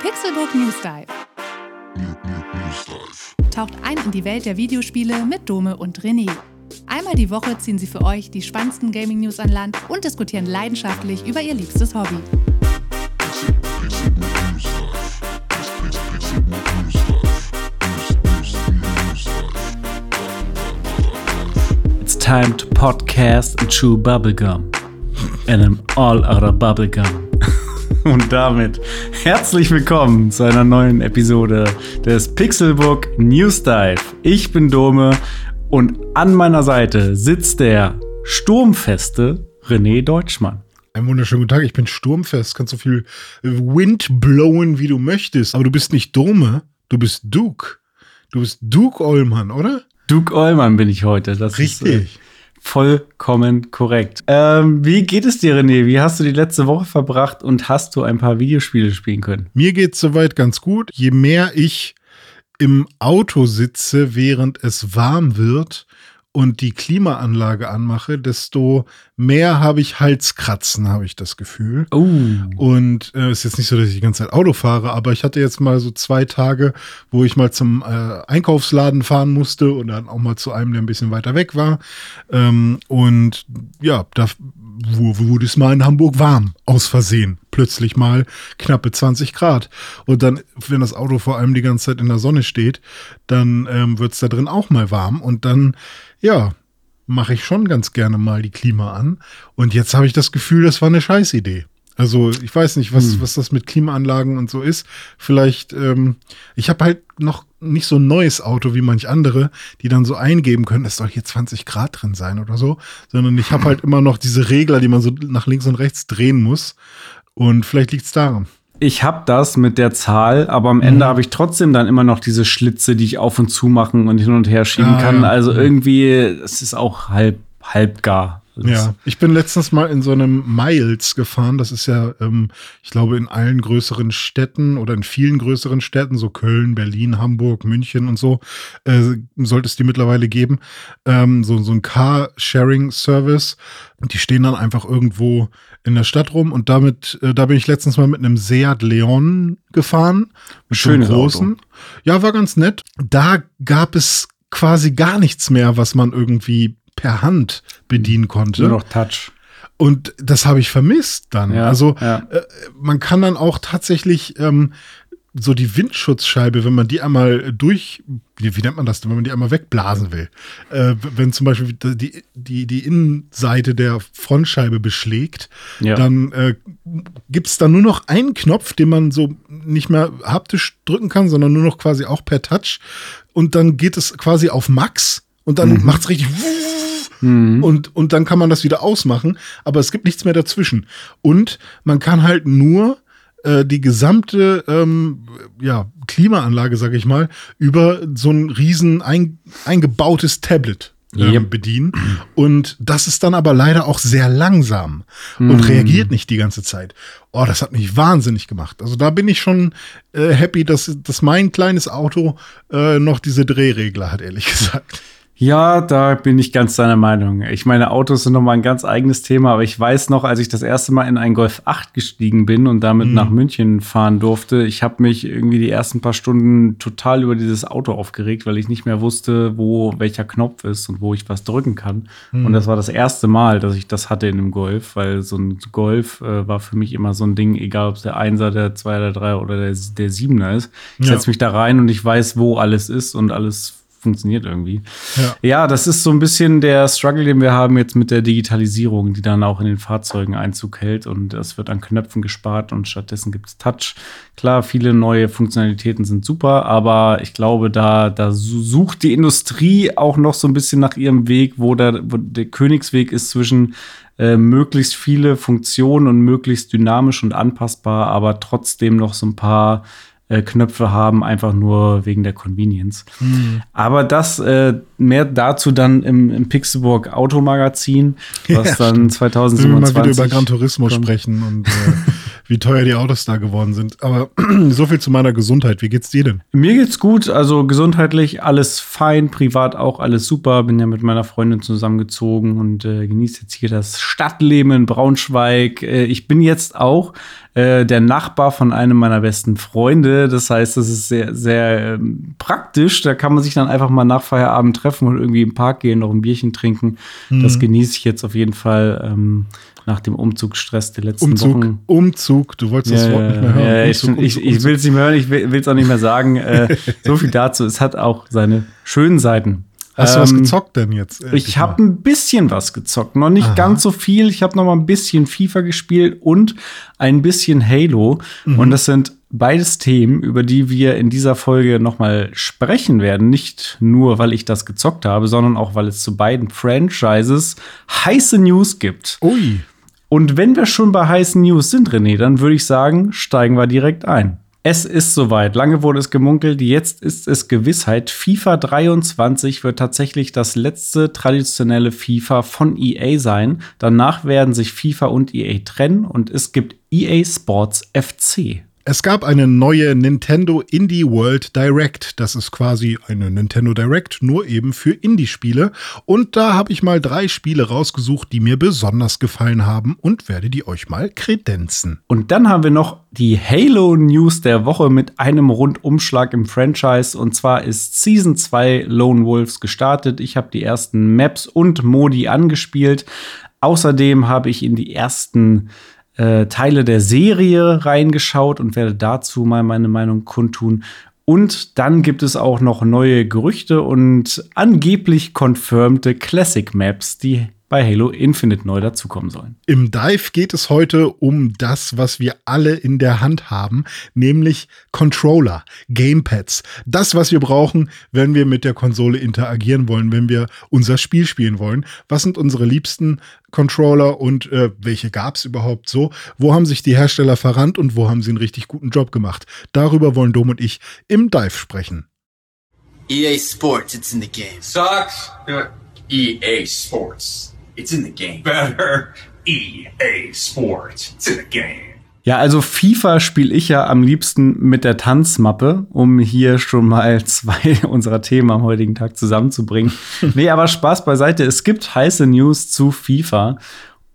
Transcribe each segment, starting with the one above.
Pixelbook News Dive. Taucht ein in die Welt der Videospiele mit Dome und René. Einmal die Woche ziehen sie für euch die spannendsten Gaming-News an Land und diskutieren leidenschaftlich über ihr liebstes Hobby. It's time to podcast and chew bubblegum. And I'm all out of bubblegum. Und damit herzlich willkommen zu einer neuen Episode des Pixelbook News Dive. Ich bin Dome und an meiner Seite sitzt der sturmfeste René Deutschmann. Einen wunderschönen guten Tag, ich bin sturmfest, kannst so viel Wind blowen, wie du möchtest. Aber du bist nicht Dome, du bist Duke. Du bist Duke Ollmann, oder? Duke Ollmann bin ich heute. Das Richtig. Ist, äh, vollkommen korrekt. Ähm, wie geht es dir, René? Wie hast du die letzte Woche verbracht und hast du ein paar Videospiele spielen können? Mir geht's soweit ganz gut. Je mehr ich im Auto sitze, während es warm wird und die Klimaanlage anmache, desto mehr habe ich Halskratzen, habe ich das Gefühl. Oh. Und es äh, ist jetzt nicht so, dass ich die ganze Zeit Auto fahre, aber ich hatte jetzt mal so zwei Tage, wo ich mal zum äh, Einkaufsladen fahren musste und dann auch mal zu einem, der ein bisschen weiter weg war. Ähm, und ja, da wurde es mal in Hamburg warm, aus Versehen. Plötzlich mal knappe 20 Grad. Und dann, wenn das Auto vor allem die ganze Zeit in der Sonne steht, dann ähm, wird es da drin auch mal warm. Und dann, ja, mache ich schon ganz gerne mal die Klima an. Und jetzt habe ich das Gefühl, das war eine Scheißidee. Also ich weiß nicht, was, hm. was das mit Klimaanlagen und so ist. Vielleicht, ähm, ich habe halt noch nicht so ein neues Auto wie manch andere, die dann so eingeben können, es soll hier 20 Grad drin sein oder so, sondern ich habe halt immer noch diese Regler, die man so nach links und rechts drehen muss. Und vielleicht liegt es daran. Ich habe das mit der Zahl, aber am Ende mhm. habe ich trotzdem dann immer noch diese Schlitze, die ich auf und zu machen und hin und her schieben ah, kann. Ja. Also mhm. irgendwie, es ist auch halb, halb gar. Ja, ich bin letztens mal in so einem Miles gefahren. Das ist ja, ähm, ich glaube, in allen größeren Städten oder in vielen größeren Städten, so Köln, Berlin, Hamburg, München und so, äh, sollte es die mittlerweile geben. Ähm, so, so ein Car-Sharing-Service. Und die stehen dann einfach irgendwo in der Stadt rum. Und damit, äh, da bin ich letztens mal mit einem Seat Leon gefahren. Mit Schönes großen. Auto. Ja, war ganz nett. Da gab es quasi gar nichts mehr, was man irgendwie per Hand bedienen konnte. Nur noch Touch. Und das habe ich vermisst dann. Ja, also ja. Äh, man kann dann auch tatsächlich ähm, so die Windschutzscheibe, wenn man die einmal durch, wie, wie nennt man das denn, wenn man die einmal wegblasen will, äh, wenn zum Beispiel die, die, die Innenseite der Frontscheibe beschlägt, ja. dann äh, gibt es da nur noch einen Knopf, den man so nicht mehr haptisch drücken kann, sondern nur noch quasi auch per Touch. Und dann geht es quasi auf Max und dann mhm. macht es richtig mhm. und, und dann kann man das wieder ausmachen, aber es gibt nichts mehr dazwischen. Und man kann halt nur äh, die gesamte ähm, ja, Klimaanlage, sag ich mal, über so ein riesen ein, eingebautes Tablet ähm, yep. bedienen. Und das ist dann aber leider auch sehr langsam und mm. reagiert nicht die ganze Zeit. Oh, das hat mich wahnsinnig gemacht. Also da bin ich schon äh, happy, dass, dass mein kleines Auto äh, noch diese Drehregler hat, ehrlich gesagt. Ja, da bin ich ganz deiner Meinung. Ich meine, Autos sind nochmal ein ganz eigenes Thema, aber ich weiß noch, als ich das erste Mal in einen Golf 8 gestiegen bin und damit mhm. nach München fahren durfte, ich habe mich irgendwie die ersten paar Stunden total über dieses Auto aufgeregt, weil ich nicht mehr wusste, wo welcher Knopf ist und wo ich was drücken kann. Mhm. Und das war das erste Mal, dass ich das hatte in einem Golf, weil so ein Golf äh, war für mich immer so ein Ding, egal ob es der Einser, der Zweier, der Dreier oder der, der Siebener ist. Ich ja. setze mich da rein und ich weiß, wo alles ist und alles funktioniert irgendwie. Ja. ja, das ist so ein bisschen der Struggle, den wir haben jetzt mit der Digitalisierung, die dann auch in den Fahrzeugen Einzug hält und es wird an Knöpfen gespart und stattdessen gibt es Touch. Klar, viele neue Funktionalitäten sind super, aber ich glaube, da, da sucht die Industrie auch noch so ein bisschen nach ihrem Weg, wo der, wo der Königsweg ist zwischen äh, möglichst viele Funktionen und möglichst dynamisch und anpassbar, aber trotzdem noch so ein paar äh, Knöpfe haben, einfach nur wegen der Convenience. Mhm. Aber das äh, mehr dazu dann im, im Pixelburg Automagazin, was ja, dann 2027 wir mal wieder über Gran Turismo kommt. sprechen und äh, wie teuer die Autos da geworden sind. Aber so viel zu meiner Gesundheit. Wie geht's dir denn? Mir geht's gut. Also gesundheitlich alles fein, privat auch alles super. Bin ja mit meiner Freundin zusammengezogen und äh, genieße jetzt hier das Stadtleben in Braunschweig. Äh, ich bin jetzt auch äh, der Nachbar von einem meiner besten Freunde. Das heißt, das ist sehr, sehr ähm, praktisch. Da kann man sich dann einfach mal nach Feierabend treffen und irgendwie im Park gehen, noch ein Bierchen trinken. Mhm. Das genieße ich jetzt auf jeden Fall. Ähm, nach dem Umzugsstress der letzten Umzug, Wochen. Umzug, du wolltest ja, das Wort nicht mehr hören. Ja, Umzug, ich, ich, ich will es nicht mehr hören, ich will es auch nicht mehr sagen. äh, so viel dazu. Es hat auch seine schönen Seiten. Hast du was ähm, gezockt denn jetzt? Ich habe ein bisschen was gezockt, noch nicht Aha. ganz so viel. Ich habe noch mal ein bisschen FIFA gespielt und ein bisschen Halo. Mhm. Und das sind beides Themen, über die wir in dieser Folge noch mal sprechen werden. Nicht nur, weil ich das gezockt habe, sondern auch, weil es zu beiden Franchises heiße News gibt. Ui. Und wenn wir schon bei heißen News sind, René, dann würde ich sagen, steigen wir direkt ein. Es ist soweit. Lange wurde es gemunkelt. Jetzt ist es Gewissheit. FIFA 23 wird tatsächlich das letzte traditionelle FIFA von EA sein. Danach werden sich FIFA und EA trennen und es gibt EA Sports FC. Es gab eine neue Nintendo Indie World Direct. Das ist quasi eine Nintendo Direct, nur eben für Indie-Spiele. Und da habe ich mal drei Spiele rausgesucht, die mir besonders gefallen haben und werde die euch mal kredenzen. Und dann haben wir noch die Halo News der Woche mit einem Rundumschlag im Franchise. Und zwar ist Season 2 Lone Wolves gestartet. Ich habe die ersten Maps und Modi angespielt. Außerdem habe ich in die ersten äh, Teile der Serie reingeschaut und werde dazu mal meine Meinung kundtun. Und dann gibt es auch noch neue Gerüchte und angeblich confirmte Classic Maps, die bei Halo Infinite neu dazukommen sollen. Im Dive geht es heute um das, was wir alle in der Hand haben, nämlich Controller, Gamepads. Das, was wir brauchen, wenn wir mit der Konsole interagieren wollen, wenn wir unser Spiel spielen wollen. Was sind unsere liebsten Controller und äh, welche gab es überhaupt so? Wo haben sich die Hersteller verrannt und wo haben sie einen richtig guten Job gemacht? Darüber wollen Dom und ich im Dive sprechen. EA Sports, it's in the game. Sucks. EA Sports. It's in the game. Better EA Sports. It's in the game. Ja, also FIFA spiele ich ja am liebsten mit der Tanzmappe, um hier schon mal zwei unserer Themen am heutigen Tag zusammenzubringen. nee, aber Spaß beiseite. Es gibt heiße News zu FIFA.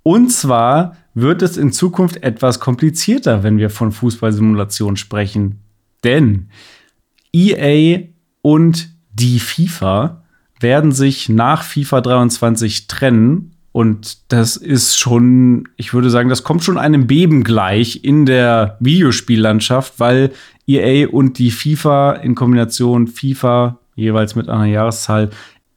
Und zwar wird es in Zukunft etwas komplizierter, wenn wir von Fußballsimulation sprechen. Denn EA und die FIFA werden sich nach FIFA 23 trennen. Und das ist schon, ich würde sagen, das kommt schon einem Beben gleich in der Videospiellandschaft, weil EA und die FIFA in Kombination FIFA jeweils mit einer Jahreszahl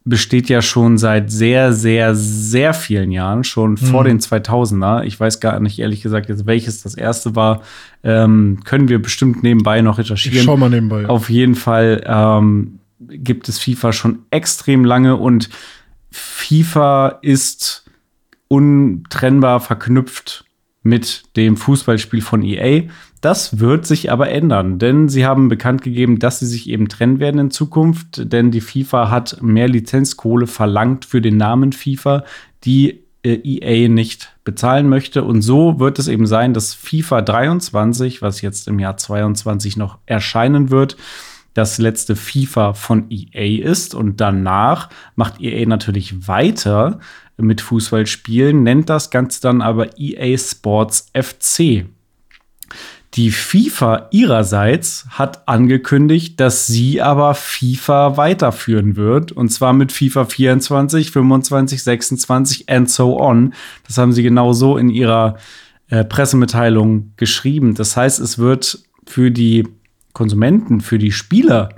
besteht ja schon seit sehr, sehr, sehr vielen Jahren, schon mhm. vor den 2000er. Ich weiß gar nicht ehrlich gesagt, jetzt welches das erste war. Ähm, können wir bestimmt nebenbei noch recherchieren. Ich schau mal nebenbei. Auf jeden Fall ähm, gibt es FIFA schon extrem lange und FIFA ist untrennbar verknüpft mit dem Fußballspiel von EA. Das wird sich aber ändern, denn sie haben bekannt gegeben, dass sie sich eben trennen werden in Zukunft, denn die FIFA hat mehr Lizenzkohle verlangt für den Namen FIFA, die äh, EA nicht bezahlen möchte. Und so wird es eben sein, dass FIFA 23, was jetzt im Jahr 22 noch erscheinen wird, das letzte FIFA von EA ist und danach macht EA natürlich weiter mit Fußballspielen, nennt das Ganze dann aber EA Sports FC. Die FIFA ihrerseits hat angekündigt, dass sie aber FIFA weiterführen wird. Und zwar mit FIFA 24, 25, 26 and so on. Das haben sie genau so in ihrer äh, Pressemitteilung geschrieben. Das heißt, es wird für die Konsumenten, für die Spieler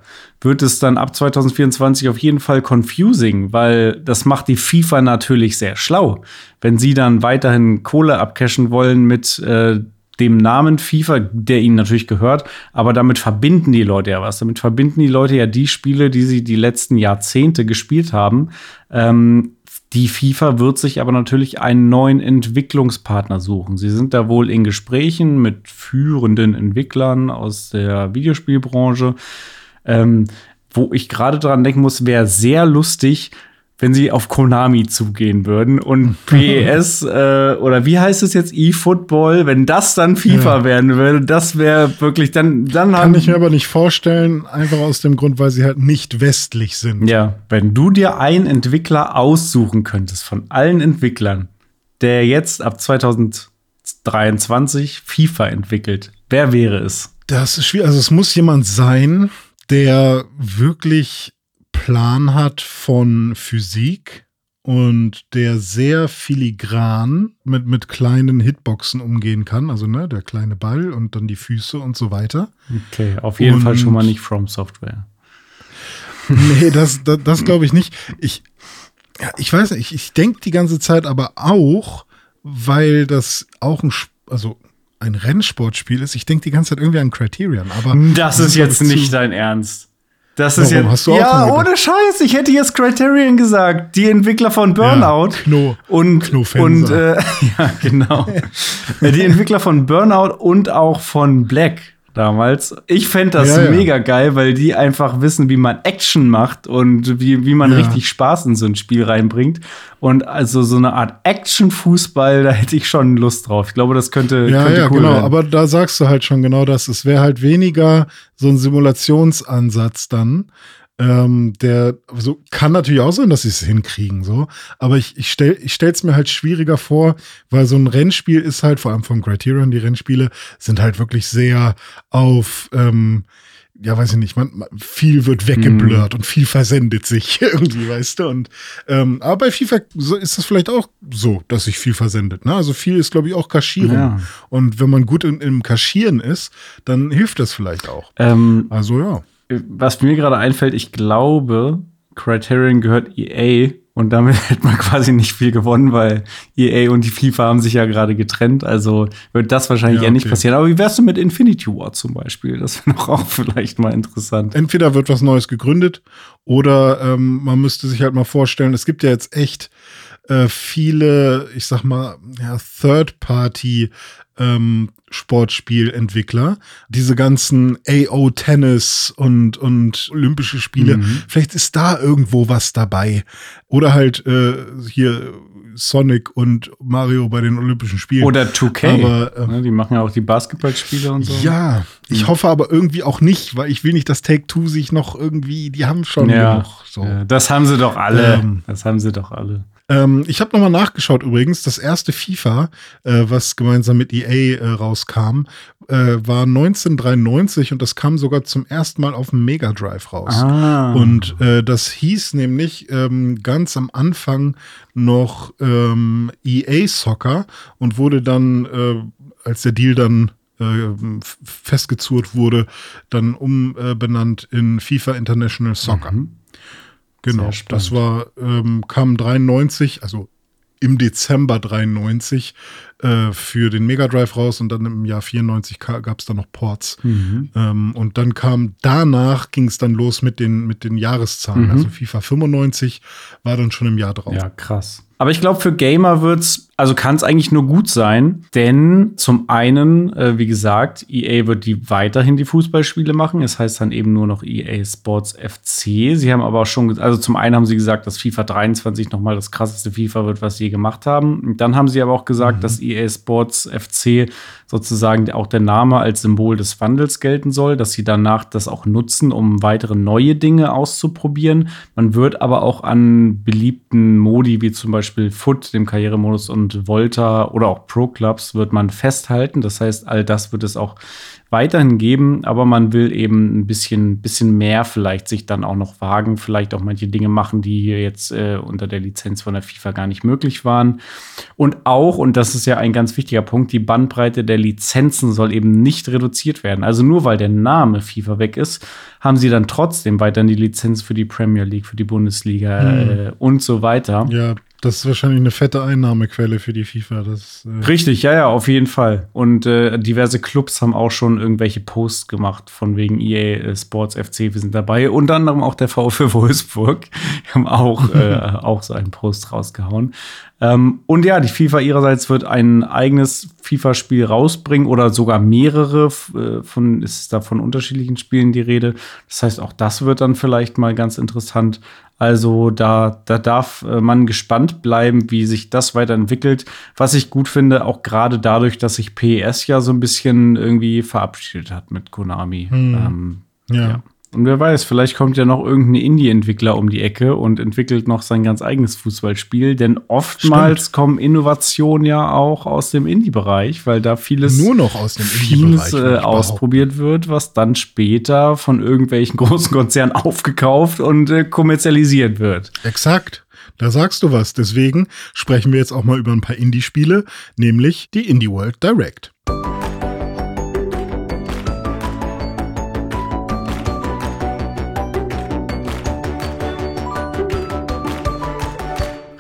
wird es dann ab 2024 auf jeden Fall confusing, weil das macht die FIFA natürlich sehr schlau. Wenn sie dann weiterhin Kohle abcashen wollen mit äh, dem Namen FIFA, der ihnen natürlich gehört, aber damit verbinden die Leute ja was. Damit verbinden die Leute ja die Spiele, die sie die letzten Jahrzehnte gespielt haben. Ähm, die FIFA wird sich aber natürlich einen neuen Entwicklungspartner suchen. Sie sind da wohl in Gesprächen mit führenden Entwicklern aus der Videospielbranche. Ähm, wo ich gerade dran denken muss, wäre sehr lustig, wenn sie auf Konami zugehen würden und PS äh, oder wie heißt es jetzt eFootball, wenn das dann FIFA ja. werden würde, das wäre wirklich dann dann kann ich mir aber nicht vorstellen, einfach aus dem Grund, weil sie halt nicht westlich sind. Ja, wenn du dir einen Entwickler aussuchen könntest von allen Entwicklern, der jetzt ab 2000 23 FIFA entwickelt? Wer wäre es? Das ist schwierig. Also es muss jemand sein, der wirklich Plan hat von Physik und der sehr filigran mit, mit kleinen Hitboxen umgehen kann. Also ne, der kleine Ball und dann die Füße und so weiter. Okay, auf jeden und, Fall schon mal nicht From Software. Nee, das, das, das glaube ich nicht. Ich, ja, ich weiß nicht, ich, ich denke die ganze Zeit aber auch, weil das auch ein, also ein Rennsportspiel ist. Ich denke die ganze Zeit irgendwie an Criterion, aber. Das ist jetzt nicht dein Ernst. Das ist Warum? Hast du ja, ohne Scheiß. Ich hätte jetzt Criterion gesagt. Die Entwickler von Burnout. Ja, Kno, und, und äh, ja, genau. die Entwickler von Burnout und auch von Black damals. Ich fände das ja, ja. mega geil, weil die einfach wissen, wie man Action macht und wie, wie man ja. richtig Spaß in so ein Spiel reinbringt. Und also so eine Art Action-Fußball, da hätte ich schon Lust drauf. Ich glaube, das könnte, ja, könnte ja, cool genau. Werden. Aber da sagst du halt schon genau das. Es wäre halt weniger so ein Simulationsansatz dann, ähm, der so kann natürlich auch sein, dass sie es hinkriegen, so. Aber ich, ich stelle ich stell's mir halt schwieriger vor, weil so ein Rennspiel ist halt, vor allem von Criterion, die Rennspiele sind halt wirklich sehr auf, ähm, ja, weiß ich nicht, man, viel wird weggeblurrt mm. und viel versendet sich irgendwie, weißt du? Und ähm, aber bei FIFA ist das vielleicht auch so, dass sich viel versendet. Ne? Also viel ist, glaube ich, auch Kaschierung. Ja. Und wenn man gut in, im Kaschieren ist, dann hilft das vielleicht auch. Ähm, also ja was mir gerade einfällt, ich glaube, Criterion gehört EA und damit hätte man quasi nicht viel gewonnen, weil EA und die FIFA haben sich ja gerade getrennt. Also wird das wahrscheinlich ja, eher nicht passieren. Aber wie wärst du mit Infinity War zum Beispiel? Das wäre doch auch vielleicht mal interessant. Entweder wird was Neues gegründet oder ähm, man müsste sich halt mal vorstellen, es gibt ja jetzt echt äh, viele, ich sag mal, ja, Third-Party ähm, Sportspielentwickler. Diese ganzen AO Tennis und, und Olympische Spiele. Mhm. Vielleicht ist da irgendwo was dabei. Oder halt äh, hier Sonic und Mario bei den Olympischen Spielen. Oder 2K. Aber, äh, die machen ja auch die Basketballspiele und so. Ja, ich mhm. hoffe aber irgendwie auch nicht, weil ich will nicht, dass Take Two sich noch irgendwie, die haben schon ja, genug. So. Ja, das haben sie doch alle. Ähm, das haben sie doch alle. Ähm, ich habe nochmal nachgeschaut übrigens. Das erste FIFA, äh, was gemeinsam mit EA äh, rauskam, äh, war 1993 und das kam sogar zum ersten Mal auf dem Mega Drive raus. Ah. Und äh, das hieß nämlich ähm, ganz am Anfang noch ähm, EA Soccer und wurde dann, äh, als der Deal dann äh, festgezurrt wurde, dann umbenannt in FIFA International Soccer. Mhm. Genau, das war, ähm, kam 93, also im Dezember 93 äh, für den Mega Drive raus und dann im Jahr 94 gab es dann noch Ports. Mhm. Ähm, und dann kam danach ging es dann los mit den, mit den Jahreszahlen. Mhm. Also FIFA 95 war dann schon im Jahr drauf. Ja, krass. Aber ich glaube, für Gamer wird's, also kann es eigentlich nur gut sein, denn zum einen, äh, wie gesagt, EA wird die weiterhin die Fußballspiele machen. Es heißt dann eben nur noch EA Sports FC. Sie haben aber auch schon, also zum einen haben sie gesagt, dass FIFA 23 noch mal das krasseste FIFA wird, was sie je gemacht haben. Und dann haben sie aber auch gesagt, mhm. dass EA Sports FC sozusagen auch der Name als Symbol des Wandels gelten soll, dass sie danach das auch nutzen, um weitere neue Dinge auszuprobieren. Man wird aber auch an beliebten Modi wie zum Beispiel Foot, dem Karrieremodus und Volta oder auch Pro Clubs wird man festhalten. Das heißt, all das wird es auch weiterhin geben, aber man will eben ein bisschen, bisschen mehr vielleicht sich dann auch noch wagen, vielleicht auch manche Dinge machen, die hier jetzt äh, unter der Lizenz von der FIFA gar nicht möglich waren. Und auch, und das ist ja ein ganz wichtiger Punkt, die Bandbreite der Lizenzen soll eben nicht reduziert werden. Also nur weil der Name FIFA weg ist, haben sie dann trotzdem weiterhin die Lizenz für die Premier League, für die Bundesliga hm. äh, und so weiter. Ja, das ist wahrscheinlich eine fette Einnahmequelle für die FIFA. Das, äh Richtig, ja, ja, auf jeden Fall. Und äh, diverse Clubs haben auch schon irgendwelche Posts gemacht von wegen EA äh, Sports FC, wir sind dabei. Unter anderem auch der VfL Wolfsburg. Die haben auch, äh, auch so einen Post rausgehauen. Ähm, und ja, die FIFA ihrerseits wird ein eigenes FIFA-Spiel rausbringen oder sogar mehrere. Äh, von, ist da von unterschiedlichen Spielen die Rede. Das heißt, auch das wird dann vielleicht mal ganz interessant. Also da, da darf äh, man gespannt bleiben, wie sich das weiterentwickelt. Was ich gut finde, auch gerade dadurch, dass sich PES ja so ein bisschen irgendwie verabschiedet hat mit Konami. Hm. Ähm, ja. ja. Und wer weiß, vielleicht kommt ja noch irgendein Indie-Entwickler um die Ecke und entwickelt noch sein ganz eigenes Fußballspiel. Denn oftmals Stimmt. kommen Innovationen ja auch aus dem Indie-Bereich, weil da vieles nur noch aus dem Indie-Bereich äh, ausprobiert wird, was dann später von irgendwelchen großen Konzernen aufgekauft und äh, kommerzialisiert wird. Exakt. Da sagst du was. Deswegen sprechen wir jetzt auch mal über ein paar Indie-Spiele, nämlich die Indie World Direct.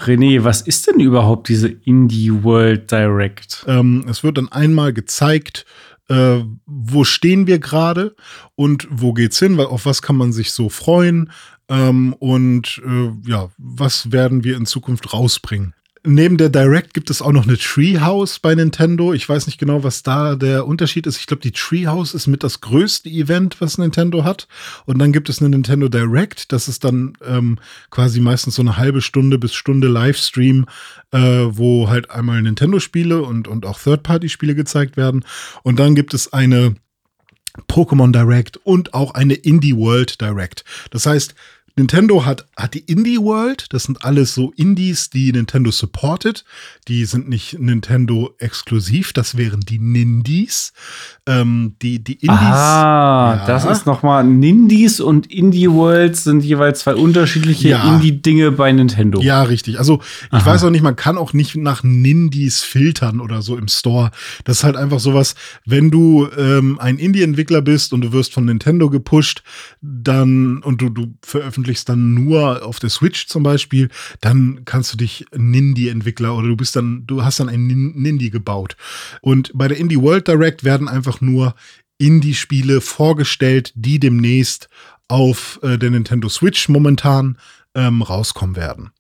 René, was ist denn überhaupt diese Indie World Direct? Ähm, es wird dann einmal gezeigt, äh, wo stehen wir gerade und wo geht's hin, auf was kann man sich so freuen ähm, und äh, ja, was werden wir in Zukunft rausbringen neben der Direct gibt es auch noch eine Treehouse bei Nintendo. Ich weiß nicht genau, was da der Unterschied ist. Ich glaube, die Treehouse ist mit das größte Event, was Nintendo hat. Und dann gibt es eine Nintendo Direct. Das ist dann ähm, quasi meistens so eine halbe Stunde bis Stunde Livestream, äh, wo halt einmal Nintendo-Spiele und, und auch Third-Party-Spiele gezeigt werden. Und dann gibt es eine Pokémon Direct und auch eine Indie World Direct. Das heißt, Nintendo hat, hat die Indie World, das sind alles so Indies, die Nintendo supportet. Die sind nicht Nintendo exklusiv, das wären die Nindies. Ähm, die, die Indies. Ah, ja. das ist nochmal Nindies und Indie Worlds sind jeweils zwei unterschiedliche ja. Indie-Dinge bei Nintendo. Ja, richtig. Also ich Aha. weiß auch nicht, man kann auch nicht nach Nindies filtern oder so im Store. Das ist halt einfach sowas, wenn du ähm, ein Indie-Entwickler bist und du wirst von Nintendo gepusht, dann und du, du veröffentlichst veröffentlichst dann nur auf der Switch zum Beispiel, dann kannst du dich Nindy-Entwickler oder du bist dann, du hast dann ein Nindy gebaut. Und bei der Indie World Direct werden einfach nur Indie-Spiele vorgestellt, die demnächst auf äh, der Nintendo Switch momentan ähm, rauskommen werden.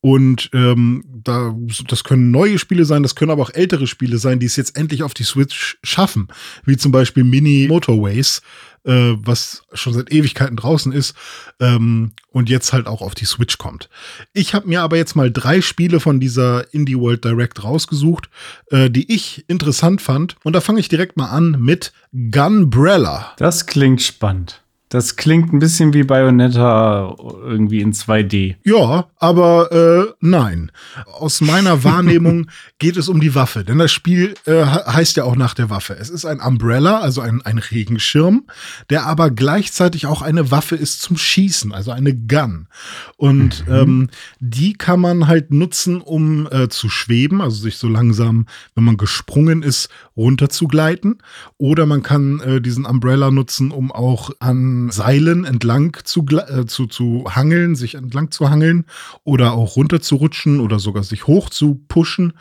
Und ähm, da, das können neue Spiele sein, das können aber auch ältere Spiele sein, die es jetzt endlich auf die Switch schaffen. Wie zum Beispiel Mini Motorways, äh, was schon seit Ewigkeiten draußen ist ähm, und jetzt halt auch auf die Switch kommt. Ich habe mir aber jetzt mal drei Spiele von dieser Indie World Direct rausgesucht, äh, die ich interessant fand. Und da fange ich direkt mal an mit Gunbrella. Das klingt spannend. Das klingt ein bisschen wie Bayonetta irgendwie in 2D. Ja, aber äh, nein. Aus meiner Wahrnehmung geht es um die Waffe, denn das Spiel äh, heißt ja auch nach der Waffe. Es ist ein Umbrella, also ein, ein Regenschirm, der aber gleichzeitig auch eine Waffe ist zum Schießen, also eine Gun. Und mhm. ähm, die kann man halt nutzen, um äh, zu schweben, also sich so langsam, wenn man gesprungen ist, runterzugleiten. Oder man kann äh, diesen Umbrella nutzen, um auch an Seilen entlang zu, äh, zu, zu hangeln, sich entlang zu hangeln oder auch runter zu rutschen oder sogar sich hoch zu pushen.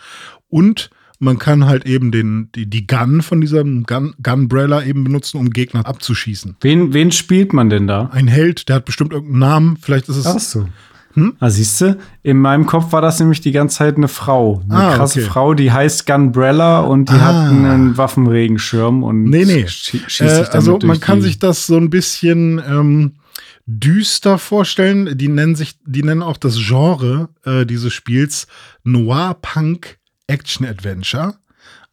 Und man kann halt eben den, die, die Gun von diesem Gun, Gunbrella eben benutzen, um Gegner abzuschießen. Wen, wen spielt man denn da? Ein Held, der hat bestimmt irgendeinen Namen. Vielleicht ist es. Ach so. Hm? Ah, siehst du, in meinem Kopf war das nämlich die ganze Zeit eine Frau. Eine ah, krasse okay. Frau, die heißt Gunbrella und die ah. hat einen Waffenregenschirm und nee, nee. schießt äh, sich Also man kann sich das so ein bisschen ähm, düster vorstellen. Die nennen sich, die nennen auch das Genre äh, dieses Spiels Noir Punk Action Adventure.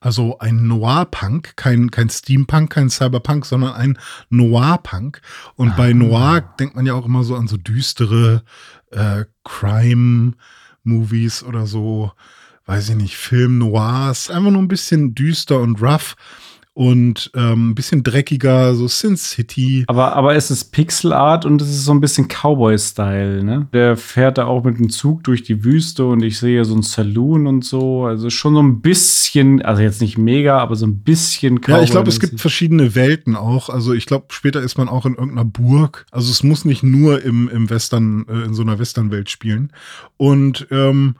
Also ein Noir-Punk, kein, kein Steampunk, kein Cyberpunk, sondern ein Noir-Punk. Und ah. bei Noir denkt man ja auch immer so an so düstere äh, Crime-Movies oder so, weiß ich nicht, Film Noirs, einfach nur ein bisschen düster und rough und ähm, ein bisschen dreckiger, so Sin City. Aber, aber es ist Pixel Art und es ist so ein bisschen Cowboy-Style, ne? Der fährt da auch mit dem Zug durch die Wüste und ich sehe so ein Saloon und so. Also schon so ein bisschen, also jetzt nicht mega, aber so ein bisschen Cowboy. Ja, ich glaube, es gibt verschiedene Welten auch. Also ich glaube, später ist man auch in irgendeiner Burg. Also es muss nicht nur im, im Western, äh, in so einer Western-Welt spielen. Und ähm,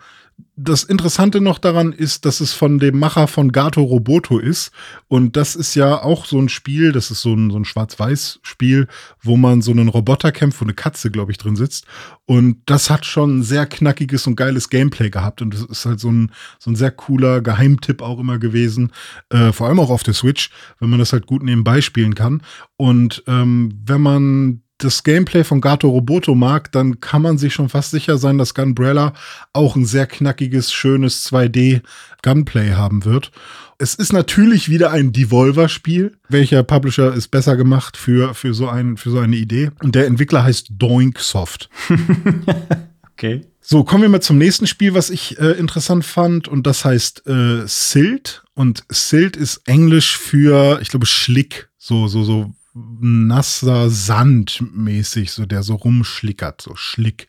das Interessante noch daran ist, dass es von dem Macher von Gato Roboto ist. Und das ist ja auch so ein Spiel, das ist so ein, so ein Schwarz-Weiß-Spiel, wo man so einen Roboter kämpft, wo eine Katze, glaube ich, drin sitzt. Und das hat schon ein sehr knackiges und geiles Gameplay gehabt. Und das ist halt so ein, so ein sehr cooler Geheimtipp auch immer gewesen. Äh, vor allem auch auf der Switch, wenn man das halt gut nebenbei spielen kann. Und ähm, wenn man das Gameplay von Gato Roboto mag, dann kann man sich schon fast sicher sein, dass Gunbrella auch ein sehr knackiges, schönes 2D Gunplay haben wird. Es ist natürlich wieder ein Devolver-Spiel. Welcher Publisher ist besser gemacht für, für, so ein, für so eine Idee? Und der Entwickler heißt Doinksoft. okay. So, kommen wir mal zum nächsten Spiel, was ich äh, interessant fand. Und das heißt äh, Silt. Und Silt ist Englisch für, ich glaube, Schlick. So, so, so nasser Sand mäßig, so der so rumschlickert, so Schlick.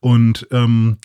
Und ähm,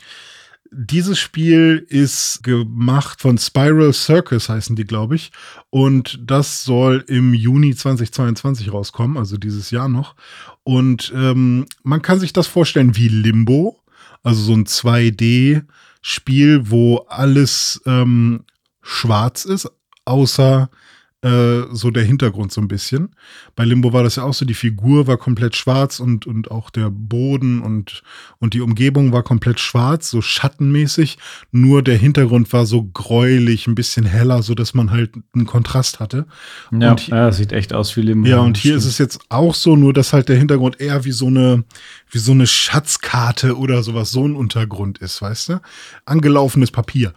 dieses Spiel ist gemacht von Spiral Circus, heißen die, glaube ich. Und das soll im Juni 2022 rauskommen, also dieses Jahr noch. Und ähm, man kann sich das vorstellen wie Limbo, also so ein 2D-Spiel, wo alles ähm, schwarz ist, außer äh, so der Hintergrund so ein bisschen. Bei Limbo war das ja auch so, die Figur war komplett schwarz und, und auch der Boden und, und die Umgebung war komplett schwarz, so schattenmäßig. Nur der Hintergrund war so gräulich, ein bisschen heller, so dass man halt einen Kontrast hatte. Ja, und ja sieht echt aus wie Limbo. Ja, und hier stimmt. ist es jetzt auch so, nur dass halt der Hintergrund eher wie so eine, wie so eine Schatzkarte oder sowas, so ein Untergrund ist, weißt du? Angelaufenes Papier.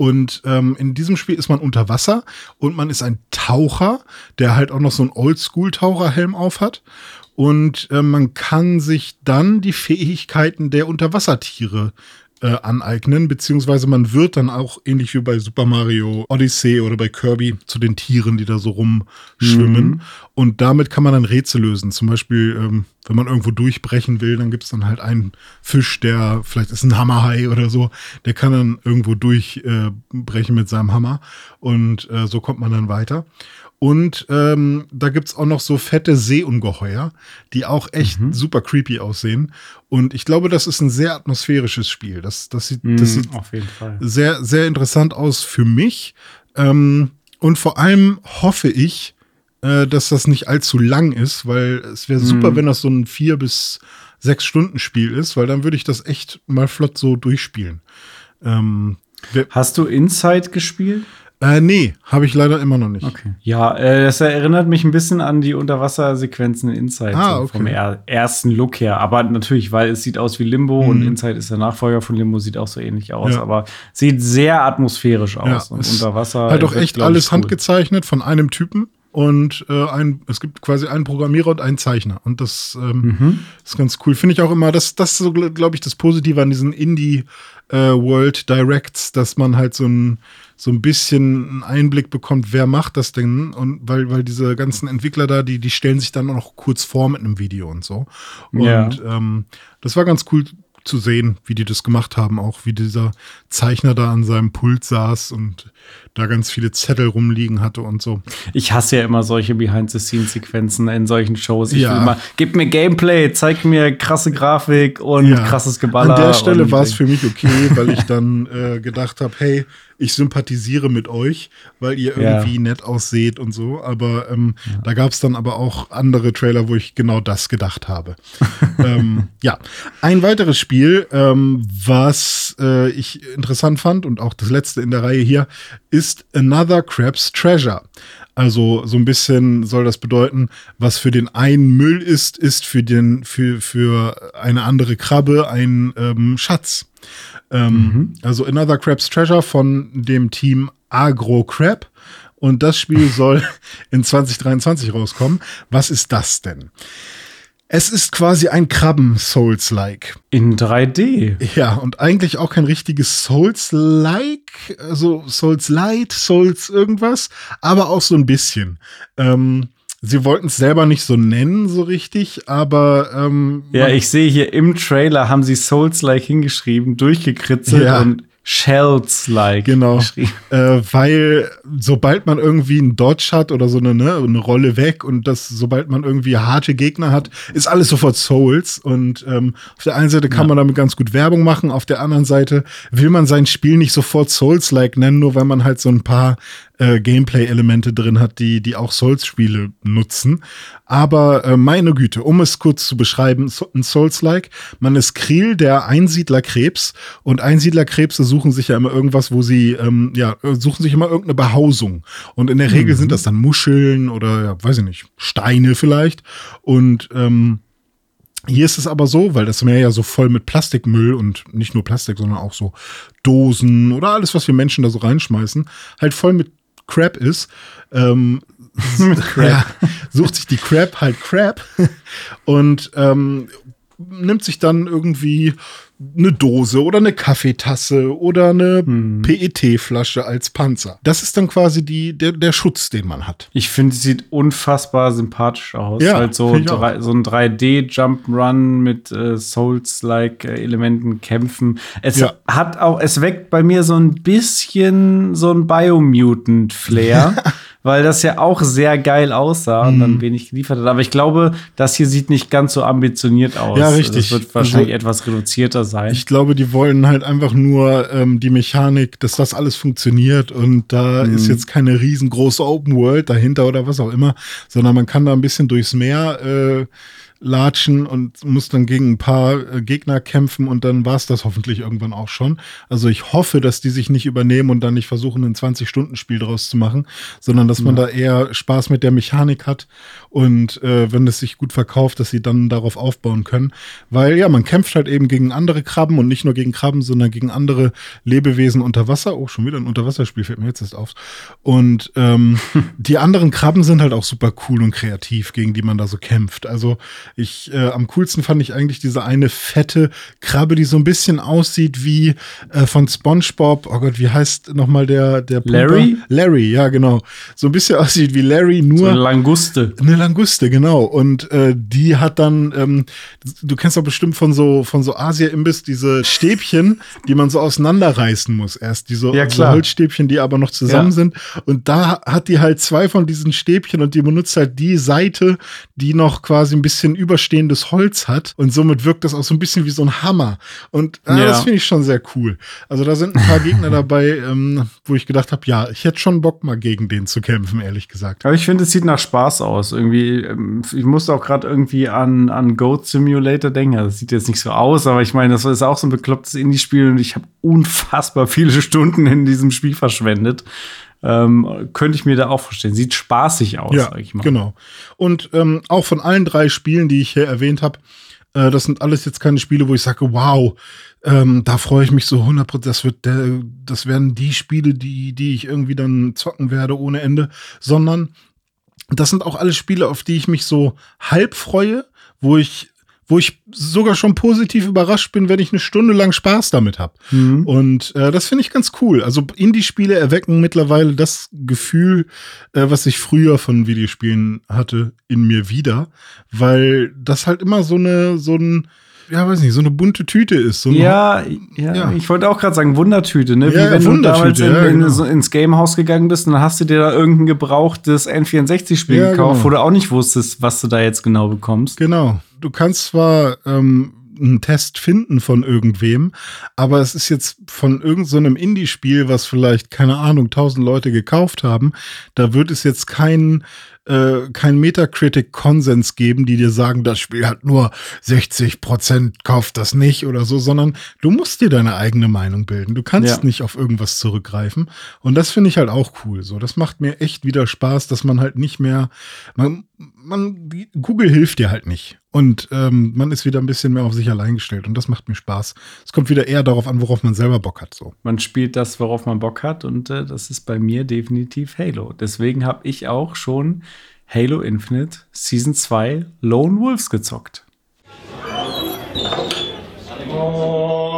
Und ähm, in diesem Spiel ist man unter Wasser und man ist ein Taucher, der halt auch noch so einen Oldschool-Taucherhelm auf hat. Und äh, man kann sich dann die Fähigkeiten der Unterwassertiere äh, aneignen, beziehungsweise man wird dann auch ähnlich wie bei Super Mario Odyssey oder bei Kirby zu den Tieren, die da so rumschwimmen. Mhm. Und damit kann man dann Rätsel lösen. Zum Beispiel, ähm, wenn man irgendwo durchbrechen will, dann gibt es dann halt einen Fisch, der vielleicht ist ein Hammerhai oder so, der kann dann irgendwo durchbrechen äh, mit seinem Hammer. Und äh, so kommt man dann weiter. Und ähm, da gibt's auch noch so fette Seeungeheuer, die auch echt mhm. super creepy aussehen. Und ich glaube, das ist ein sehr atmosphärisches Spiel. Das, das sieht, mhm, das sieht sehr, sehr interessant aus für mich. Ähm, und vor allem hoffe ich, äh, dass das nicht allzu lang ist, weil es wäre super, mhm. wenn das so ein vier bis sechs Stunden Spiel ist, weil dann würde ich das echt mal flott so durchspielen. Ähm, Hast du Inside gespielt? Äh, nee, habe ich leider immer noch nicht. Okay. Ja, äh, das erinnert mich ein bisschen an die Unterwassersequenzen in Inside ah, okay. vom er ersten Look her. Aber natürlich, weil es sieht aus wie Limbo mhm. und Inside ist der Nachfolger von Limbo, sieht auch so ähnlich aus. Ja. Aber sieht sehr atmosphärisch aus. Ja, und unter Wasser. Halt doch echt alles cool. handgezeichnet von einem Typen und äh, ein, es gibt quasi einen Programmierer und einen Zeichner. Und das ähm, mhm. ist ganz cool. Finde ich auch immer, das, das ist so, glaube ich, das Positive an diesen Indie äh, World Directs, dass man halt so ein, so ein bisschen einen Einblick bekommt, wer macht das denn? Und weil, weil diese ganzen Entwickler da, die, die stellen sich dann auch noch kurz vor mit einem Video und so. Und ja. ähm, das war ganz cool zu sehen, wie die das gemacht haben, auch wie dieser Zeichner da an seinem Pult saß und da ganz viele Zettel rumliegen hatte und so. Ich hasse ja immer solche Behind-the-Scenes-Sequenzen in solchen Shows. Ich ja. will immer, gib mir Gameplay, zeig mir krasse Grafik und ja. krasses Geballer. An der Stelle war es für mich okay, weil ich dann äh, gedacht habe, hey, ich sympathisiere mit euch, weil ihr irgendwie ja. nett ausseht und so. Aber ähm, ja. da gab es dann aber auch andere Trailer, wo ich genau das gedacht habe. ähm, ja, ein weiteres Spiel, ähm, was äh, ich interessant fand und auch das letzte in der Reihe hier, ist Another Crab's Treasure. Also so ein bisschen soll das bedeuten, was für den einen Müll ist, ist für den für für eine andere Krabbe ein ähm, Schatz. Ähm, mhm. Also Another Crab's Treasure von dem Team Agro Crab. Und das Spiel soll in 2023 rauskommen. Was ist das denn? Es ist quasi ein Krabben-Souls-like. In 3D. Ja, und eigentlich auch kein richtiges Souls-like, also Souls-light, Souls irgendwas, aber auch so ein bisschen. Ähm, sie wollten es selber nicht so nennen, so richtig, aber ähm, Ja, ich sehe hier im Trailer haben sie Souls-like hingeschrieben, durchgekritzelt ja. und Shells-like. Genau. Äh, weil sobald man irgendwie einen Dodge hat oder so eine, ne, eine Rolle weg und das, sobald man irgendwie harte Gegner hat, ist alles sofort Souls. Und ähm, auf der einen Seite kann ja. man damit ganz gut Werbung machen, auf der anderen Seite will man sein Spiel nicht sofort Souls-like nennen, nur weil man halt so ein paar äh, Gameplay-Elemente drin hat, die, die auch Souls-Spiele nutzen. Aber äh, meine Güte, um es kurz zu beschreiben, ein Souls-like, man ist Kriel, der Einsiedlerkrebs und Einsiedlerkrebse suchen sich ja immer irgendwas, wo sie, ähm, ja, suchen sich immer irgendeine Behausung. Und in der Regel mhm. sind das dann Muscheln oder, ja, weiß ich nicht, Steine vielleicht. Und ähm, hier ist es aber so, weil das Meer ja so voll mit Plastikmüll und nicht nur Plastik, sondern auch so Dosen oder alles, was wir Menschen da so reinschmeißen, halt voll mit Crap ist. Ähm, Crap. Ja, sucht sich die Crap halt Crap und ähm, nimmt sich dann irgendwie eine Dose oder eine Kaffeetasse oder eine hm. PET-Flasche als Panzer. Das ist dann quasi die, der, der Schutz, den man hat. Ich finde, sie sieht unfassbar sympathisch aus. Ja, halt so, drei, so ein 3D-Jump'n'Run mit äh, Souls-like äh, kämpfen. Es ja. hat auch, es weckt bei mir so ein bisschen so ein Biomutant-Flair. weil das ja auch sehr geil aussah und dann mhm. wenig geliefert hat. Aber ich glaube, das hier sieht nicht ganz so ambitioniert aus. Ja, richtig. Das wird wahrscheinlich also, etwas reduzierter sein. Ich glaube, die wollen halt einfach nur ähm, die Mechanik, dass das alles funktioniert und da mhm. ist jetzt keine riesengroße Open World dahinter oder was auch immer, sondern man kann da ein bisschen durchs Meer äh, latschen und muss dann gegen ein paar äh, Gegner kämpfen und dann war es das hoffentlich irgendwann auch schon. Also ich hoffe, dass die sich nicht übernehmen und dann nicht versuchen, ein 20-Stunden-Spiel draus zu machen, sondern dass man ja. da eher Spaß mit der Mechanik hat und äh, wenn es sich gut verkauft, dass sie dann darauf aufbauen können. Weil ja, man kämpft halt eben gegen andere Krabben und nicht nur gegen Krabben, sondern gegen andere Lebewesen unter Wasser. Oh, schon wieder ein Unterwasserspiel, fällt mir jetzt erst auf. Und ähm, die anderen Krabben sind halt auch super cool und kreativ, gegen die man da so kämpft. Also ich, äh, am coolsten fand ich eigentlich diese eine fette Krabbe, die so ein bisschen aussieht wie äh, von SpongeBob. Oh Gott, wie heißt nochmal der, der Pumper? Larry? Larry, ja, genau. So ein bisschen aussieht wie Larry, nur. So eine Languste. Eine Languste, genau. Und äh, die hat dann, ähm, du kennst doch bestimmt von so, von so Asia-Imbiss diese Stäbchen, die man so auseinanderreißen muss. Erst diese ja, so Holzstäbchen, die aber noch zusammen ja. sind. Und da hat die halt zwei von diesen Stäbchen und die benutzt halt die Seite, die noch quasi ein bisschen überstehendes Holz hat. Und somit wirkt das auch so ein bisschen wie so ein Hammer. Und äh, ja. das finde ich schon sehr cool. Also da sind ein paar Gegner dabei, ähm, wo ich gedacht habe, ja, ich hätte schon Bock mal gegen den zu kämpfen, ehrlich gesagt. Aber ich finde, es sieht nach Spaß aus. Irgendwie, ähm, ich musste auch gerade irgendwie an, an Goat Simulator denken. Das sieht jetzt nicht so aus, aber ich meine, das ist auch so ein beklopptes Indie-Spiel und ich habe unfassbar viele Stunden in diesem Spiel verschwendet ähm, könnte ich mir da auch vorstellen. Sieht spaßig aus, ja, sag ich mal. Genau. Und ähm, auch von allen drei Spielen, die ich hier erwähnt habe, äh, das sind alles jetzt keine Spiele, wo ich sage, wow, ähm, da freue ich mich so 100%. Das wird der, das werden die Spiele, die, die ich irgendwie dann zocken werde ohne Ende, sondern das sind auch alle Spiele, auf die ich mich so halb freue, wo ich wo ich sogar schon positiv überrascht bin, wenn ich eine Stunde lang Spaß damit habe. Mhm. Und äh, das finde ich ganz cool. Also Indie-Spiele erwecken mittlerweile das Gefühl, äh, was ich früher von Videospielen hatte, in mir wieder, weil das halt immer so eine so ein ja, weiß nicht, so eine bunte Tüte ist. So ja, ja, ja, ich wollte auch gerade sagen, Wundertüte, ne? Wie ja, wenn du damals in, in, genau. so ins Gamehaus gegangen bist und dann hast du dir da irgendein gebrauchtes N64-Spiel ja, gekauft, genau. wo du auch nicht wusstest, was du da jetzt genau bekommst. Genau. Du kannst zwar ähm, einen Test finden von irgendwem, aber es ist jetzt von irgendeinem so Indie-Spiel, was vielleicht, keine Ahnung, tausend Leute gekauft haben, da wird es jetzt keinen äh, kein Metacritic-Konsens geben, die dir sagen, das Spiel hat nur 60 Prozent, kauft das nicht oder so, sondern du musst dir deine eigene Meinung bilden. Du kannst ja. nicht auf irgendwas zurückgreifen. Und das finde ich halt auch cool. So, das macht mir echt wieder Spaß, dass man halt nicht mehr, man, man, Google hilft dir halt nicht. Und ähm, man ist wieder ein bisschen mehr auf sich allein gestellt und das macht mir Spaß. Es kommt wieder eher darauf an, worauf man selber Bock hat. So. Man spielt das, worauf man Bock hat und äh, das ist bei mir definitiv Halo. Deswegen habe ich auch schon Halo Infinite Season 2 Lone Wolves gezockt. Oh.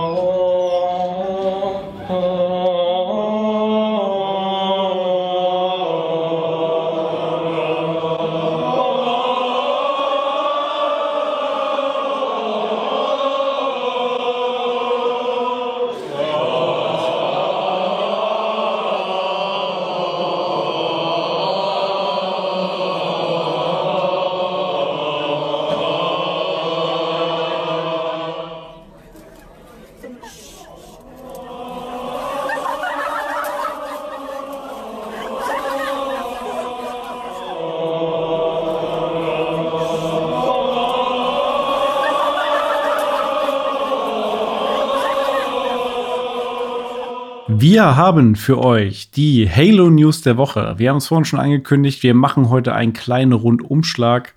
Wir haben für euch die Halo News der Woche. Wir haben es vorhin schon angekündigt, wir machen heute einen kleinen Rundumschlag.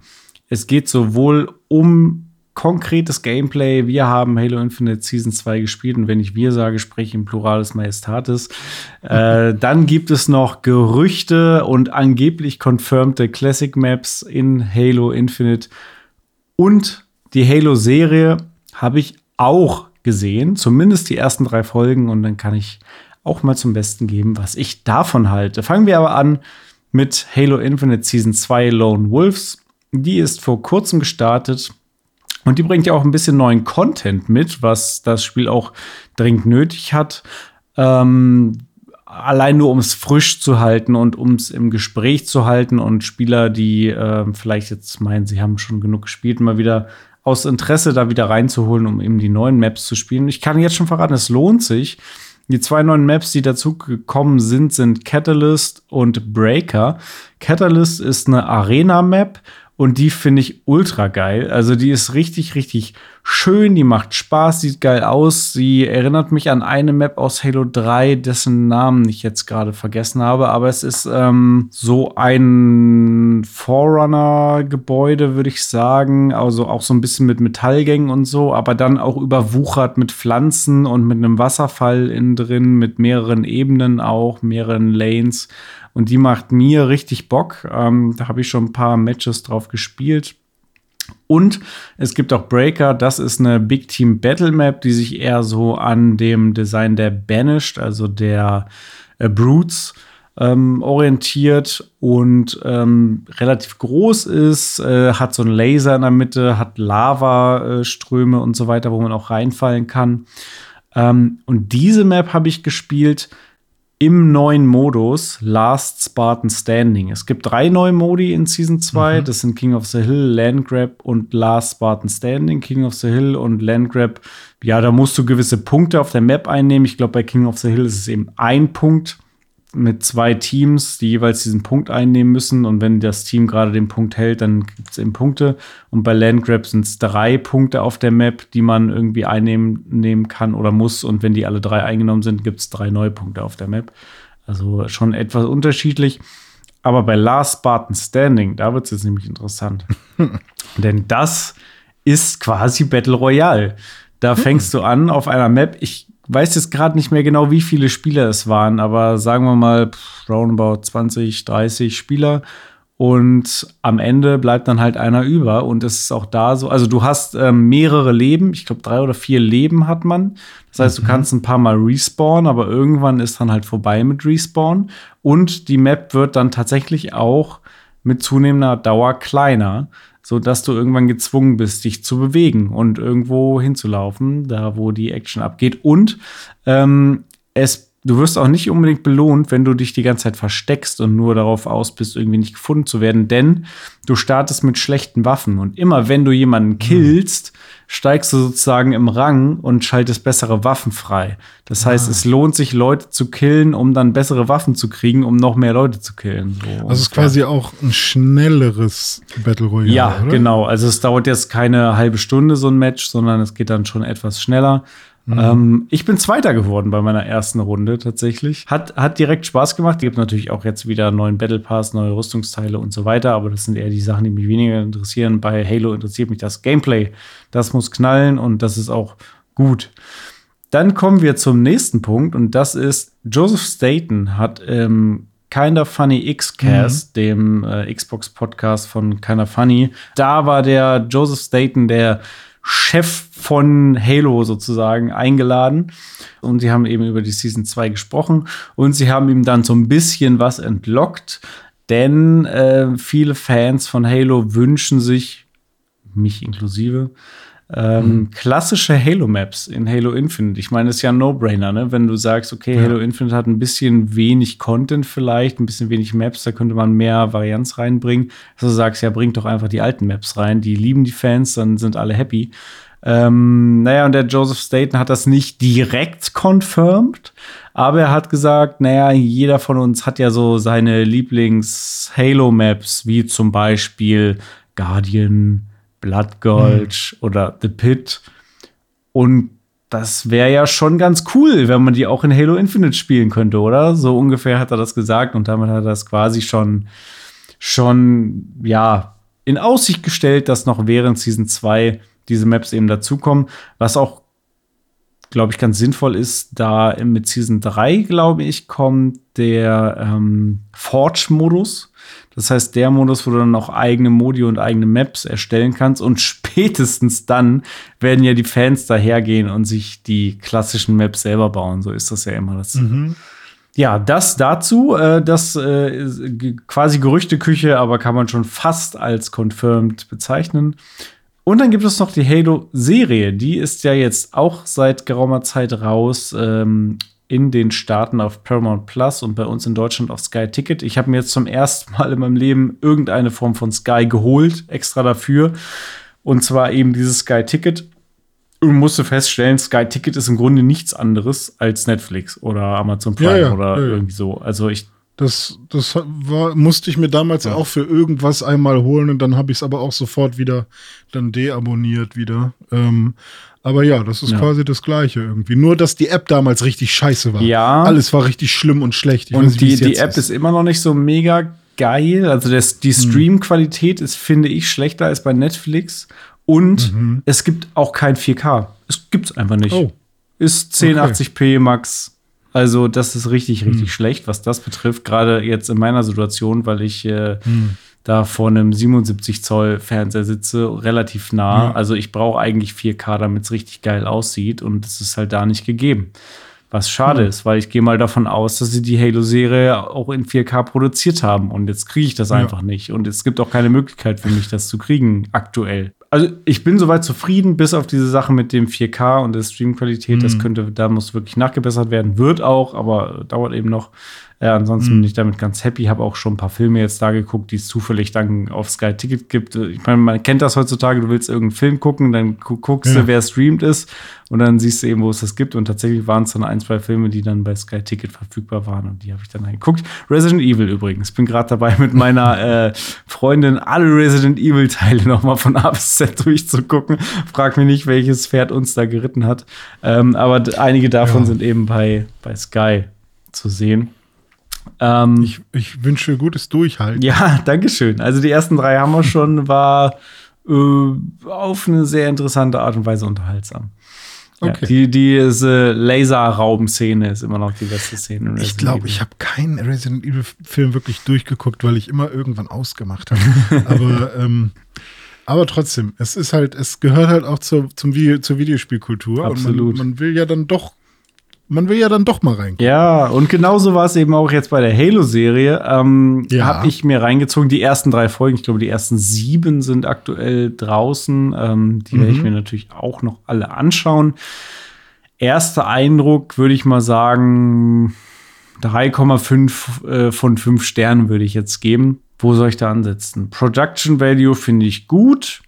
Es geht sowohl um konkretes Gameplay. Wir haben Halo Infinite Season 2 gespielt und wenn ich wir sage, spreche ich im Plural des Majestatis. äh, dann gibt es noch Gerüchte und angeblich confirmte Classic Maps in Halo Infinite und die Halo-Serie habe ich auch gesehen, zumindest die ersten drei Folgen und dann kann ich auch mal zum Besten geben, was ich davon halte. Fangen wir aber an mit Halo Infinite Season 2 Lone Wolves. Die ist vor kurzem gestartet und die bringt ja auch ein bisschen neuen Content mit, was das Spiel auch dringend nötig hat. Ähm, allein nur um es frisch zu halten und um es im Gespräch zu halten und Spieler, die äh, vielleicht jetzt meinen, sie haben schon genug gespielt, mal wieder aus Interesse da wieder reinzuholen, um eben die neuen Maps zu spielen. Ich kann jetzt schon verraten, es lohnt sich. Die zwei neuen Maps, die dazu gekommen sind, sind Catalyst und Breaker. Catalyst ist eine Arena-Map und die finde ich ultra geil. Also die ist richtig, richtig schön, die macht Spaß, sieht geil aus. Sie erinnert mich an eine Map aus Halo 3, dessen Namen ich jetzt gerade vergessen habe. Aber es ist ähm, so ein Forerunner-Gebäude, würde ich sagen. Also auch so ein bisschen mit Metallgängen und so, aber dann auch überwuchert mit Pflanzen und mit einem Wasserfall innen drin, mit mehreren Ebenen auch, mehreren Lanes. Und die macht mir richtig Bock. Ähm, da habe ich schon ein paar Matches drauf gespielt. Und es gibt auch Breaker, das ist eine Big Team Battle Map, die sich eher so an dem Design der Banished, also der äh, Brutes, ähm, orientiert und ähm, relativ groß ist, äh, hat so einen Laser in der Mitte, hat Lavaströme und so weiter, wo man auch reinfallen kann. Ähm, und diese Map habe ich gespielt im neuen Modus Last Spartan Standing. Es gibt drei neue Modi in Season 2. Mhm. Das sind King of the Hill, Landgrab und Last Spartan Standing. King of the Hill und Landgrab, ja, da musst du gewisse Punkte auf der Map einnehmen. Ich glaube, bei King of the Hill ist es eben ein Punkt mit zwei Teams, die jeweils diesen Punkt einnehmen müssen. Und wenn das Team gerade den Punkt hält, dann gibt es eben Punkte. Und bei Landgrab sind es drei Punkte auf der Map, die man irgendwie einnehmen nehmen kann oder muss. Und wenn die alle drei eingenommen sind, gibt es drei neue Punkte auf der Map. Also schon etwas unterschiedlich. Aber bei Last Spartan Standing, da wird es jetzt nämlich interessant. Denn das ist quasi Battle Royale. Da fängst du an auf einer Map. Ich weiß jetzt gerade nicht mehr genau, wie viele Spieler es waren, aber sagen wir mal pff, roundabout 20, 30 Spieler. Und am Ende bleibt dann halt einer über. Und es ist auch da so. Also, du hast ähm, mehrere Leben. Ich glaube, drei oder vier Leben hat man. Das heißt, mhm. du kannst ein paar Mal respawnen, aber irgendwann ist dann halt vorbei mit Respawn. Und die Map wird dann tatsächlich auch mit zunehmender Dauer kleiner so dass du irgendwann gezwungen bist, dich zu bewegen und irgendwo hinzulaufen, da wo die Action abgeht. Und ähm, es du wirst auch nicht unbedingt belohnt, wenn du dich die ganze Zeit versteckst und nur darauf aus bist, irgendwie nicht gefunden zu werden, denn du startest mit schlechten Waffen und immer wenn du jemanden mhm. killst, mhm. steigst du sozusagen im Rang und schaltest bessere Waffen frei. Das ah. heißt, es lohnt sich, Leute zu killen, um dann bessere Waffen zu kriegen, um noch mehr Leute zu killen. So also es ist quasi auch ein schnelleres Battle Royale. Ja, oder? genau. Also es dauert jetzt keine halbe Stunde so ein Match, sondern es geht dann schon etwas schneller. Mhm. Ähm, ich bin Zweiter geworden bei meiner ersten Runde tatsächlich. Hat, hat direkt Spaß gemacht. Es gibt natürlich auch jetzt wieder neuen Battle Pass, neue Rüstungsteile und so weiter, aber das sind eher die Sachen, die mich weniger interessieren. Bei Halo interessiert mich das Gameplay. Das muss knallen und das ist auch gut. Dann kommen wir zum nächsten Punkt und das ist, Joseph Staten hat ähm, Kinda Funny X-Cast, mhm. dem äh, Xbox-Podcast von Kinda Funny. Da war der Joseph Staten, der Chef von Halo sozusagen eingeladen. Und sie haben eben über die Season 2 gesprochen und sie haben ihm dann so ein bisschen was entlockt, denn äh, viele Fans von Halo wünschen sich, mich inklusive, ähm, mhm. klassische Halo-Maps in Halo Infinite. Ich meine, das ist ja ein No-Brainer, ne? Wenn du sagst, okay, ja. Halo Infinite hat ein bisschen wenig Content vielleicht, ein bisschen wenig Maps, da könnte man mehr Varianz reinbringen. Also du sagst, ja, bring doch einfach die alten Maps rein, die lieben die Fans, dann sind alle happy. Ähm, naja, und der Joseph Staten hat das nicht direkt confirmed, aber er hat gesagt, naja, jeder von uns hat ja so seine Lieblings-Halo-Maps, wie zum Beispiel Guardian, Blood Gulch mhm. oder The Pit. Und das wäre ja schon ganz cool, wenn man die auch in Halo Infinite spielen könnte, oder? So ungefähr hat er das gesagt und damit hat er das quasi schon, schon, ja, in Aussicht gestellt, dass noch während Season 2 diese Maps eben dazukommen, was auch, glaube ich, ganz sinnvoll ist, da mit Season 3, glaube ich, kommt der ähm, Forge-Modus. Das heißt, der Modus, wo du dann auch eigene Modi und eigene Maps erstellen kannst. Und spätestens dann werden ja die Fans dahergehen und sich die klassischen Maps selber bauen. So ist das ja immer. Das mhm. Ja, das dazu, äh, das äh, quasi Gerüchteküche, aber kann man schon fast als confirmed bezeichnen. Und dann gibt es noch die Halo-Serie. Die ist ja jetzt auch seit geraumer Zeit raus. Ähm, in den Staaten auf Paramount Plus und bei uns in Deutschland auf Sky Ticket. Ich habe mir jetzt zum ersten Mal in meinem Leben irgendeine Form von Sky geholt, extra dafür. Und zwar eben dieses Sky Ticket. Und musste feststellen, Sky Ticket ist im Grunde nichts anderes als Netflix oder Amazon Prime ja, ja, oder ja, irgendwie so. Also ich das, das war, musste ich mir damals ja. auch für irgendwas einmal holen und dann habe ich es aber auch sofort wieder dann deabonniert wieder. Ähm, aber ja, das ist ja. quasi das Gleiche irgendwie. Nur, dass die App damals richtig scheiße war. Ja. Alles war richtig schlimm und schlecht. Ich und nicht, die, die App ist. ist. immer noch nicht so mega geil. Also das, die hm. Stream-Qualität ist, finde ich, schlechter als bei Netflix. Und mhm. es gibt auch kein 4K. Es gibt es einfach nicht. Oh. Ist 1080p okay. Max. Also, das ist richtig, richtig hm. schlecht, was das betrifft. Gerade jetzt in meiner Situation, weil ich äh, hm da vor einem 77 Zoll Fernseher sitze, relativ nah. Ja. Also ich brauche eigentlich 4K, damit es richtig geil aussieht und es ist halt da nicht gegeben. Was schade mhm. ist, weil ich gehe mal davon aus, dass sie die Halo-Serie auch in 4K produziert haben und jetzt kriege ich das ja. einfach nicht. Und es gibt auch keine Möglichkeit für mich, das zu kriegen aktuell. Also ich bin soweit zufrieden, bis auf diese Sache mit dem 4K und der Streamqualität. Mhm. Das könnte, da muss wirklich nachgebessert werden, wird auch, aber dauert eben noch. Äh, ansonsten mhm. bin ich damit ganz happy. Habe auch schon ein paar Filme jetzt da geguckt, die es zufällig dann auf Sky Ticket gibt. Ich meine, man kennt das heutzutage. Du willst irgendeinen Film gucken, dann guckst ja. du, wer streamt ist und dann siehst du eben, wo es das gibt. Und tatsächlich waren es dann ein, zwei Filme, die dann bei Sky Ticket verfügbar waren und die habe ich dann geguckt. Resident Evil übrigens. Bin gerade dabei mit meiner äh, Freundin alle Resident Evil Teile nochmal von A bis Z durchzugucken. Frag mich nicht, welches Pferd uns da geritten hat. Ähm, aber einige davon ja. sind eben bei, bei Sky zu sehen. Ähm, ich, ich wünsche gutes Durchhalten. Ja, Dankeschön. Also die ersten drei haben wir schon, war äh, auf eine sehr interessante Art und Weise unterhaltsam. Okay. Ja, die, diese Laserraum-Szene ist immer noch die beste Szene. Ich glaube, ich habe keinen Resident Evil-Film wirklich durchgeguckt, weil ich immer irgendwann ausgemacht habe. aber, ähm, aber trotzdem, es ist halt, es gehört halt auch zur, zum Video, zur Videospielkultur. Absolut. Und man, man will ja dann doch man will ja dann doch mal rein. Ja, und genauso war es eben auch jetzt bei der Halo-Serie. Ähm, ja. Habe ich mir reingezogen, die ersten drei Folgen, ich glaube, die ersten sieben sind aktuell draußen. Ähm, die mhm. werde ich mir natürlich auch noch alle anschauen. Erster Eindruck würde ich mal sagen, 3,5 äh, von 5 Sternen würde ich jetzt geben. Wo soll ich da ansetzen? Production Value finde ich gut.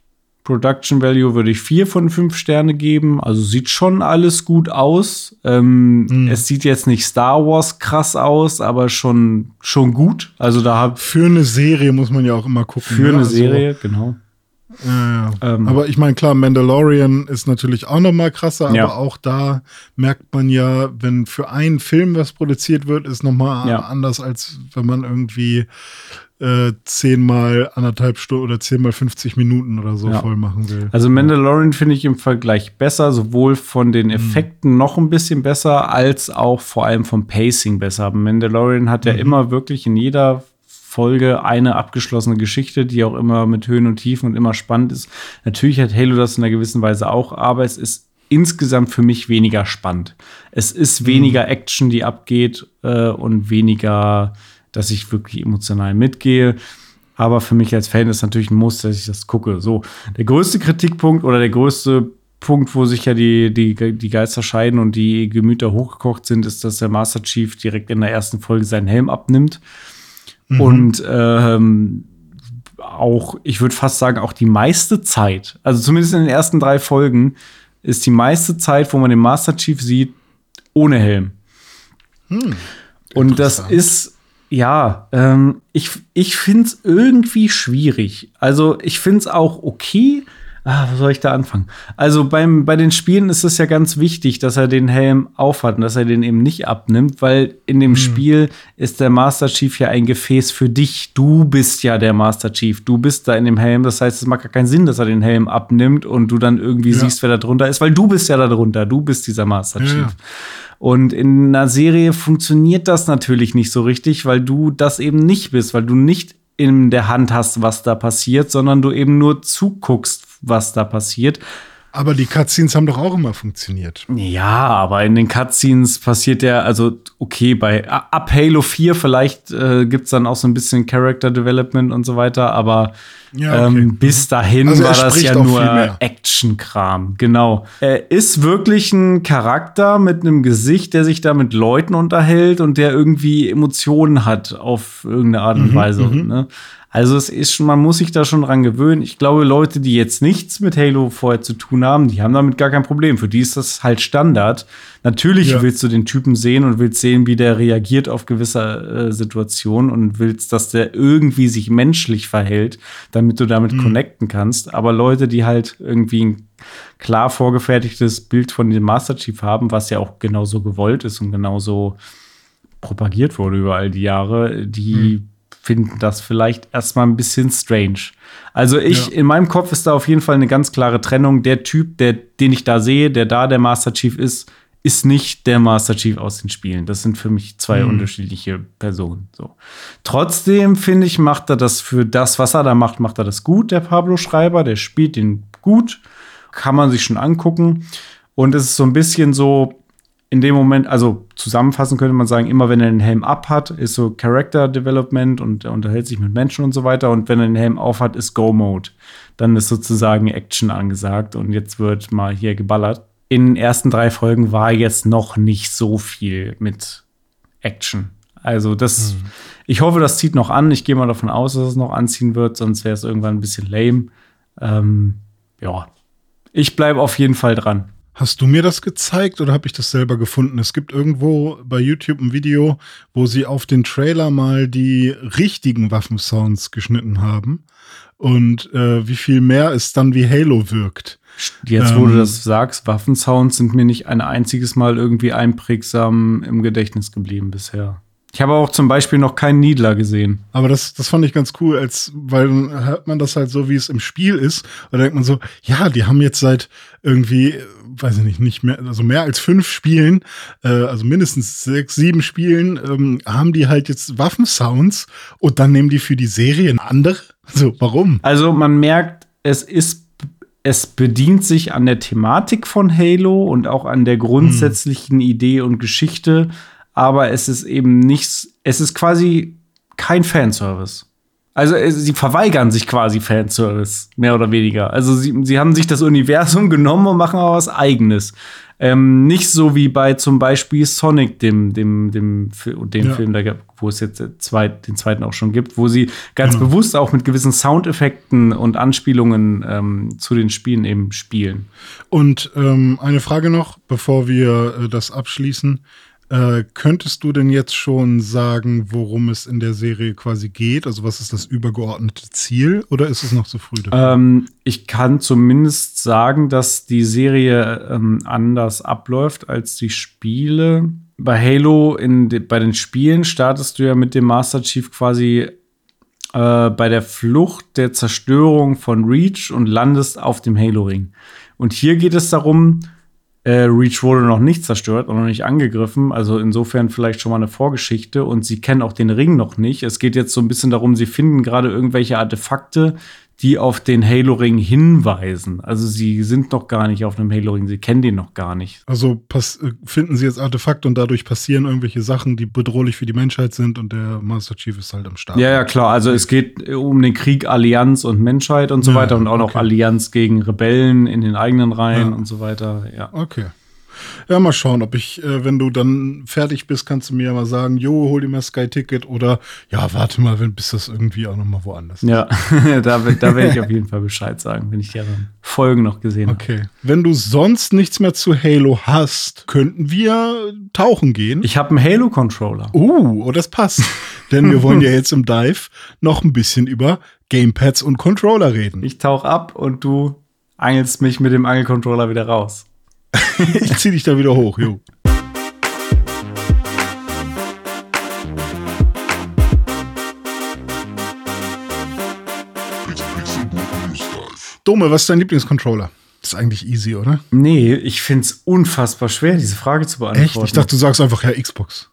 Production Value würde ich vier von fünf Sterne geben. Also sieht schon alles gut aus. Ähm, mhm. Es sieht jetzt nicht Star Wars krass aus, aber schon, schon gut. Also da hab Für eine Serie muss man ja auch immer gucken. Für ne? eine also, Serie, genau. Ja, ja. Ähm, aber ich meine, klar, Mandalorian ist natürlich auch noch mal krasser, ja. aber auch da merkt man ja, wenn für einen Film was produziert wird, ist noch mal anders, als wenn man irgendwie äh, zehnmal anderthalb Stunden oder zehnmal 50 Minuten oder so ja. voll machen will. Also Mandalorian finde ich im Vergleich besser, sowohl von den mhm. Effekten mhm. noch ein bisschen besser, als auch vor allem vom Pacing besser. Mandalorian hat ja mhm. immer wirklich in jeder Folge eine abgeschlossene Geschichte, die auch immer mit Höhen und Tiefen und immer spannend ist. Natürlich hat Halo das in einer gewissen Weise auch, aber es ist insgesamt für mich weniger spannend. Es ist mhm. weniger mhm. Action, die abgeht äh, und weniger dass ich wirklich emotional mitgehe. Aber für mich als Fan ist natürlich ein Muss, dass ich das gucke. So, der größte Kritikpunkt oder der größte Punkt, wo sich ja die, die, die Geister scheiden und die Gemüter hochgekocht sind, ist, dass der Master Chief direkt in der ersten Folge seinen Helm abnimmt. Mhm. Und ähm, auch, ich würde fast sagen, auch die meiste Zeit, also zumindest in den ersten drei Folgen, ist die meiste Zeit, wo man den Master Chief sieht, ohne Helm. Hm, und das ist ja, ähm, ich, ich finde es irgendwie schwierig. Also ich finde es auch okay. Ah, wo soll ich da anfangen? Also beim, bei den Spielen ist es ja ganz wichtig, dass er den Helm aufhat und dass er den eben nicht abnimmt, weil in dem hm. Spiel ist der Master Chief ja ein Gefäß für dich. Du bist ja der Master Chief. Du bist da in dem Helm. Das heißt, es macht gar keinen Sinn, dass er den Helm abnimmt und du dann irgendwie ja. siehst, wer da drunter ist, weil du bist ja da drunter. Du bist dieser Master Chief. Ja. Und in einer Serie funktioniert das natürlich nicht so richtig, weil du das eben nicht bist, weil du nicht in der Hand hast, was da passiert, sondern du eben nur zuguckst, was da passiert. Aber die Cutscenes haben doch auch immer funktioniert. Ja, aber in den Cutscenes passiert ja, also okay, bei ab Halo 4 vielleicht äh, gibt es dann auch so ein bisschen Character Development und so weiter, aber ja, okay. ähm, bis dahin also war das ja nur Action-Kram. Genau. Er ist wirklich ein Charakter mit einem Gesicht, der sich da mit Leuten unterhält und der irgendwie Emotionen hat auf irgendeine Art und mhm, Weise. Mhm, ne? Also es ist schon, man muss sich da schon dran gewöhnen. Ich glaube, Leute, die jetzt nichts mit Halo vorher zu tun haben, die haben damit gar kein Problem. Für die ist das halt Standard. Natürlich ja. willst du den Typen sehen und willst sehen, wie der reagiert auf gewisse äh, Situationen und willst, dass der irgendwie sich menschlich verhält, damit du damit mhm. connecten kannst. Aber Leute, die halt irgendwie ein klar vorgefertigtes Bild von dem Master Chief haben, was ja auch genauso gewollt ist und genauso propagiert wurde über all die Jahre, die mhm finden das vielleicht erstmal ein bisschen strange. Also ich, ja. in meinem Kopf ist da auf jeden Fall eine ganz klare Trennung. Der Typ, der, den ich da sehe, der da der Master Chief ist, ist nicht der Master Chief aus den Spielen. Das sind für mich zwei mhm. unterschiedliche Personen. So. Trotzdem finde ich, macht er das für das, was er da macht, macht er das gut, der Pablo Schreiber. Der spielt den gut. Kann man sich schon angucken. Und es ist so ein bisschen so, in dem Moment, also zusammenfassend könnte man sagen, immer wenn er den Helm ab hat, ist so Character Development und er unterhält sich mit Menschen und so weiter. Und wenn er den Helm auf hat, ist Go Mode. Dann ist sozusagen Action angesagt und jetzt wird mal hier geballert. In den ersten drei Folgen war jetzt noch nicht so viel mit Action. Also das, hm. ich hoffe, das zieht noch an. Ich gehe mal davon aus, dass es noch anziehen wird, sonst wäre es irgendwann ein bisschen lame. Ähm, ja, ich bleibe auf jeden Fall dran. Hast du mir das gezeigt oder habe ich das selber gefunden? Es gibt irgendwo bei YouTube ein Video, wo sie auf den Trailer mal die richtigen Waffensounds geschnitten haben und äh, wie viel mehr es dann wie Halo wirkt. Jetzt, wo ähm, du das sagst, Waffensounds sind mir nicht ein einziges Mal irgendwie einprägsam im Gedächtnis geblieben bisher. Ich habe auch zum Beispiel noch keinen Niedler gesehen. Aber das, das fand ich ganz cool, als, weil dann hört man das halt so, wie es im Spiel ist. Und denkt man so, ja, die haben jetzt seit irgendwie, weiß ich nicht, nicht mehr, also mehr als fünf Spielen, äh, also mindestens sechs, sieben Spielen, ähm, haben die halt jetzt Waffensounds und dann nehmen die für die Serie eine andere. So, warum? Also man merkt, es ist es bedient sich an der Thematik von Halo und auch an der grundsätzlichen hm. Idee und Geschichte aber es ist eben nichts, es ist quasi kein Fanservice. Also sie verweigern sich quasi Fanservice, mehr oder weniger. Also sie, sie haben sich das Universum genommen und machen auch was eigenes. Ähm, nicht so wie bei zum Beispiel Sonic, dem, dem, dem, dem ja. Film, da, wo es jetzt zweit, den zweiten auch schon gibt, wo sie ganz genau. bewusst auch mit gewissen Soundeffekten und Anspielungen ähm, zu den Spielen eben spielen. Und ähm, eine Frage noch, bevor wir äh, das abschließen. Äh, könntest du denn jetzt schon sagen, worum es in der Serie quasi geht? Also was ist das übergeordnete Ziel oder ist es noch zu früh? Ähm, ich kann zumindest sagen, dass die Serie ähm, anders abläuft als die Spiele. Bei Halo, in de bei den Spielen startest du ja mit dem Master Chief quasi äh, bei der Flucht der Zerstörung von Reach und landest auf dem Halo-Ring. Und hier geht es darum, äh, Reach wurde noch nicht zerstört und noch nicht angegriffen. Also insofern vielleicht schon mal eine Vorgeschichte. Und sie kennen auch den Ring noch nicht. Es geht jetzt so ein bisschen darum, sie finden gerade irgendwelche Artefakte, die auf den Halo-Ring hinweisen. Also sie sind noch gar nicht auf einem Halo-Ring, sie kennen den noch gar nicht. Also äh, finden sie jetzt Artefakte und dadurch passieren irgendwelche Sachen, die bedrohlich für die Menschheit sind und der Master Chief ist halt am Start. Ja, ja, klar. Also es geht um den Krieg Allianz und Menschheit und so ja, weiter und auch okay. noch Allianz gegen Rebellen in den eigenen Reihen ja. und so weiter. Ja. Okay. Ja, mal schauen, ob ich, äh, wenn du dann fertig bist, kannst du mir ja mal sagen, jo, hol dir mal Sky-Ticket oder ja, warte mal, wenn, bis das irgendwie auch noch mal woanders ist. Ja, da, da werde ich auf jeden Fall Bescheid sagen, wenn ich die Folgen noch gesehen habe. Okay. Wenn du sonst nichts mehr zu Halo hast, könnten wir tauchen gehen. Ich habe einen Halo-Controller. Uh, oh, das passt. Denn wir wollen ja jetzt im Dive noch ein bisschen über Gamepads und Controller reden. Ich tauche ab und du angelst mich mit dem Angelcontroller wieder raus. ich zieh dich da wieder hoch, jo. Dome, was ist dein Lieblingscontroller? ist eigentlich easy, oder? Nee, ich find's unfassbar schwer, diese Frage zu beantworten. Echt? Ich dachte, du sagst einfach ja Xbox.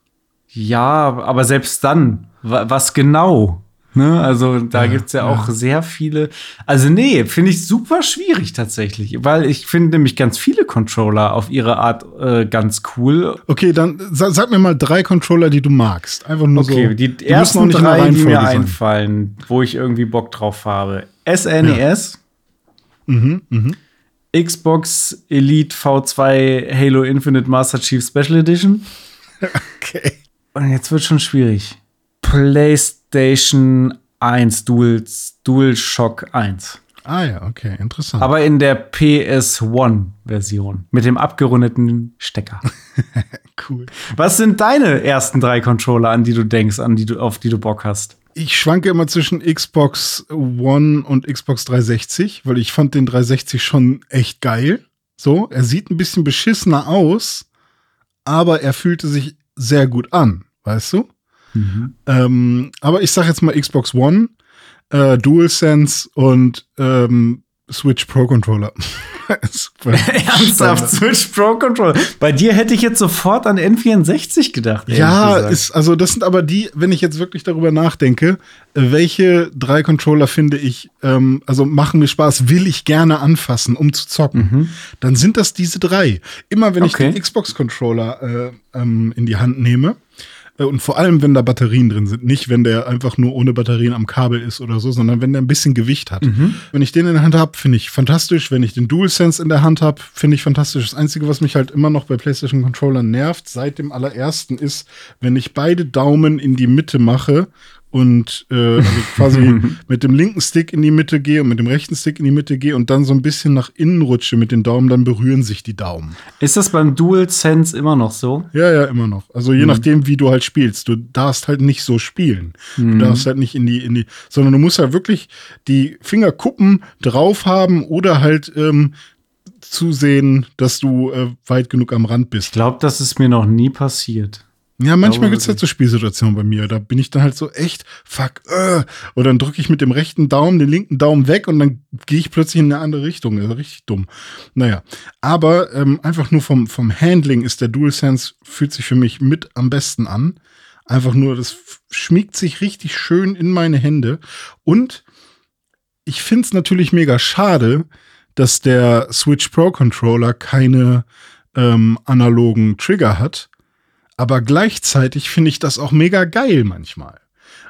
Ja, aber selbst dann, was genau? Ne? Also da ja, gibt's ja, ja auch sehr viele. Also nee, finde ich super schwierig tatsächlich, weil ich finde nämlich ganz viele Controller auf ihre Art äh, ganz cool. Okay, dann sag, sag, mir mal drei Controller, die du magst. Einfach nur okay, so. Okay, die, die ersten drei, die mir sein. einfallen, wo ich irgendwie Bock drauf habe. SNES. Ja. Mhm, mhm. Xbox Elite V2 Halo Infinite Master Chief Special Edition. Okay. Und jetzt wird schon schwierig. PlayStation 1 Dual, DualShock 1. Ah ja, okay, interessant. Aber in der PS1-Version mit dem abgerundeten Stecker. cool. Was sind deine ersten drei Controller, an die du denkst, an die du, auf die du Bock hast? ich schwanke immer zwischen Xbox One und Xbox 360, weil ich fand den 360 schon echt geil. So, er sieht ein bisschen beschissener aus, aber er fühlte sich sehr gut an, weißt du? Mhm. Ähm, aber ich sag jetzt mal Xbox One, äh, DualSense und ähm, Switch Pro Controller. Ernsthaft, Switch Pro Controller. Bei dir hätte ich jetzt sofort an N64 gedacht. Ja, ist, also das sind aber die, wenn ich jetzt wirklich darüber nachdenke, welche drei Controller finde ich, ähm, also machen mir Spaß, will ich gerne anfassen, um zu zocken, mhm. dann sind das diese drei. Immer wenn okay. ich den Xbox-Controller äh, ähm, in die Hand nehme, äh, und vor allem, wenn da Batterien drin sind. Nicht, wenn der einfach nur ohne Batterien am Kabel ist oder so, sondern wenn der ein bisschen Gewicht hat. Mhm. Wenn ich den in der Hand habe, finde ich fantastisch. Wenn ich den DualSense in der Hand habe, finde ich fantastisch. Das Einzige, was mich halt immer noch bei PlayStation Controllern nervt, seit dem allerersten, ist, wenn ich beide Daumen in die Mitte mache und äh, also quasi mit dem linken Stick in die Mitte gehe und mit dem rechten Stick in die Mitte gehe und dann so ein bisschen nach innen rutsche mit den Daumen, dann berühren sich die Daumen. Ist das beim DualSense immer noch so? Ja, ja, immer noch. Also je mhm. nachdem, wie du halt spielst. Du darfst halt nicht so spielen. Mhm. Du darfst halt nicht in die, in die, sondern du musst halt wirklich die Fingerkuppen drauf haben oder halt ähm, zusehen, dass du äh, weit genug am Rand bist. Ich glaube, das ist mir noch nie passiert. Ja, manchmal gibt es halt so Spielsituationen bei mir. Da bin ich dann halt so echt, fuck, äh. Und dann drücke ich mit dem rechten Daumen den linken Daumen weg und dann gehe ich plötzlich in eine andere Richtung. Das ist richtig dumm. Naja. Aber ähm, einfach nur vom, vom Handling ist der DualSense, fühlt sich für mich mit am besten an. Einfach nur, das schmiegt sich richtig schön in meine Hände. Und ich finde es natürlich mega schade, dass der Switch Pro Controller keine ähm, analogen Trigger hat aber gleichzeitig finde ich das auch mega geil manchmal.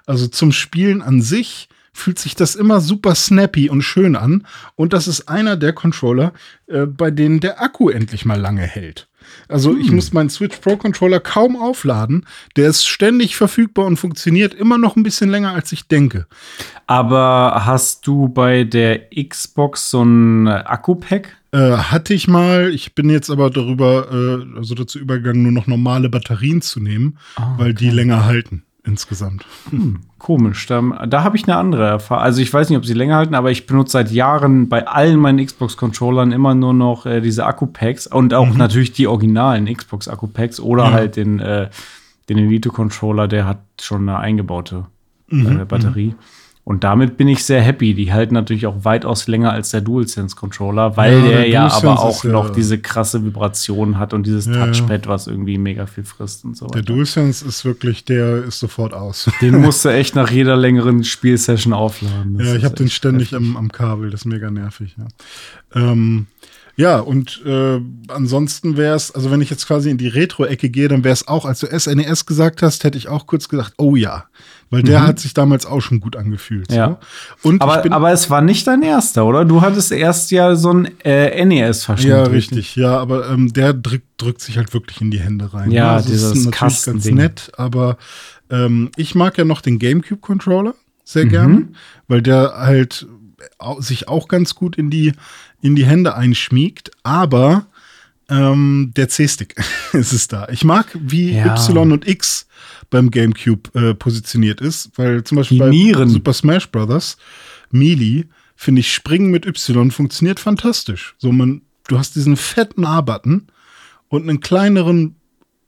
Also zum Spielen an sich fühlt sich das immer super snappy und schön an. Und das ist einer der Controller, äh, bei denen der Akku endlich mal lange hält. Also hm. ich muss meinen Switch Pro Controller kaum aufladen. Der ist ständig verfügbar und funktioniert immer noch ein bisschen länger, als ich denke. Aber hast du bei der Xbox so ein Akku-Pack? Äh, hatte ich mal. Ich bin jetzt aber darüber, äh, also dazu übergegangen, nur noch normale Batterien zu nehmen, oh, weil die länger halten insgesamt. Hm, komisch. Da, da habe ich eine andere Erfahrung. Also ich weiß nicht, ob sie länger halten, aber ich benutze seit Jahren bei allen meinen Xbox-Controllern immer nur noch äh, diese Akku-Packs und auch mhm. natürlich die originalen Xbox-Akku-Packs oder ja. halt den, äh, den Elite-Controller, der hat schon eine eingebaute mhm. äh, Batterie. Mhm. Und damit bin ich sehr happy. Die halten natürlich auch weitaus länger als der DualSense-Controller, weil ja, der, der ja aber auch noch diese krasse Vibration hat und dieses ja, Touchpad, was irgendwie mega viel frisst und so weiter. Der DualSense ist wirklich, der ist sofort aus. Den musst du echt nach jeder längeren Spielsession aufladen. Das ja, ich habe den ständig am, am, Kabel, das ist mega nervig. Ja, ähm, ja und äh, ansonsten wäre es, also wenn ich jetzt quasi in die Retro-Ecke gehe, dann wäre es auch, als du SNES e gesagt hast, hätte ich auch kurz gesagt, oh ja weil der mhm. hat sich damals auch schon gut angefühlt. Ja. So. Und aber, aber es war nicht dein erster, oder? Du hattest erst ja so ein äh, NES-Verschnitt. Ja, richtig. Ja, aber ähm, der drückt, drückt sich halt wirklich in die Hände rein. Ja, ja also dieses das ist natürlich ganz nett, aber ähm, ich mag ja noch den GameCube-Controller sehr mhm. gerne, weil der halt sich auch ganz gut in die, in die Hände einschmiegt, aber ähm, der C-Stick ist es da. Ich mag, wie ja. Y und X beim GameCube äh, positioniert ist, weil zum Beispiel bei Super Smash Bros. Melee finde ich, Springen mit Y funktioniert fantastisch. So, man, du hast diesen fetten A-Button und einen kleineren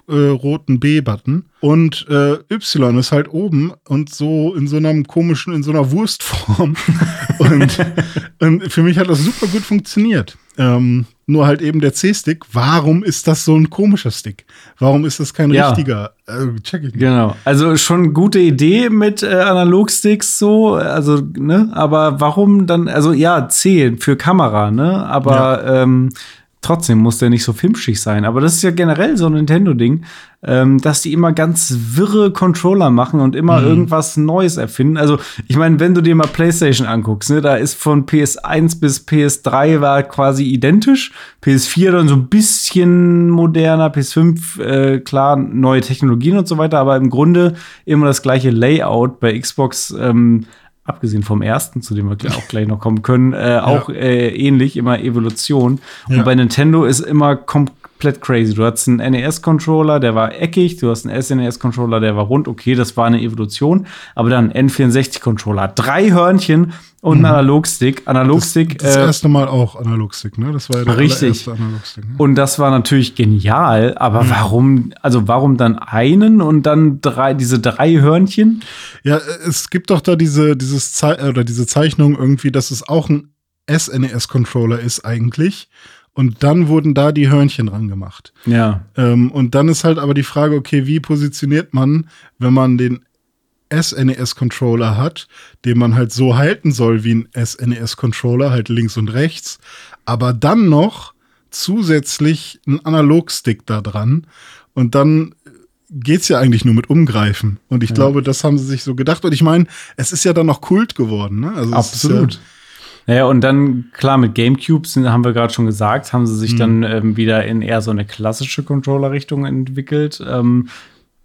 äh, roten B-Button und äh, Y ist halt oben und so in so einem komischen, in so einer Wurstform. und, und, für mich hat das super gut funktioniert. Ähm, nur halt eben der C-Stick. Warum ist das so ein komischer Stick? Warum ist das kein ja. richtiger? Äh, check ich nicht. Genau. Also schon gute Idee mit äh, Analogsticks so, also ne, aber warum dann? Also ja, C für Kamera, ne, aber ja. ähm, trotzdem muss der nicht so filmschig sein. Aber das ist ja generell so ein Nintendo-Ding, ähm, dass die immer ganz wirre Controller machen und immer mhm. irgendwas Neues erfinden. Also, ich meine, wenn du dir mal PlayStation anguckst, ne, da ist von PS1 bis PS3 war quasi identisch. PS4 dann so ein bisschen moderner, PS5, äh, klar, neue Technologien und so weiter, aber im Grunde immer das gleiche Layout. Bei Xbox ähm, abgesehen vom ersten, zu dem wir auch gleich noch kommen können, äh, auch ja. äh, ähnlich, immer Evolution. Und ja. bei Nintendo ist immer komplett crazy. Du hast einen NES-Controller, der war eckig, du hast einen SNES-Controller, der war rund, okay, das war eine Evolution, aber dann N64-Controller, drei Hörnchen und mhm. Analogstick. Analogstick. Das, das äh, erste Mal auch Analogstick, ne? Das war ja der richtig. Analogstick. Ne? Und das war natürlich genial, aber mhm. warum, also warum dann einen und dann drei, diese drei Hörnchen? Ja, es gibt doch da diese, dieses Ze oder diese Zeichnung irgendwie, dass es auch ein SNES-Controller ist eigentlich. Und dann wurden da die Hörnchen dran gemacht. Ja. Ähm, und dann ist halt aber die Frage, okay, wie positioniert man, wenn man den SNES-Controller hat, den man halt so halten soll wie ein SNES-Controller, halt links und rechts, aber dann noch zusätzlich ein Analogstick da dran und dann geht's ja eigentlich nur mit Umgreifen. Und ich ja. glaube, das haben sie sich so gedacht. Und ich meine, es ist ja dann noch Kult geworden. Ne? Also Absolut. Naja, und dann, klar, mit Gamecube sind, haben wir gerade schon gesagt, haben sie sich mhm. dann ähm, wieder in eher so eine klassische Controller-Richtung entwickelt. Ähm,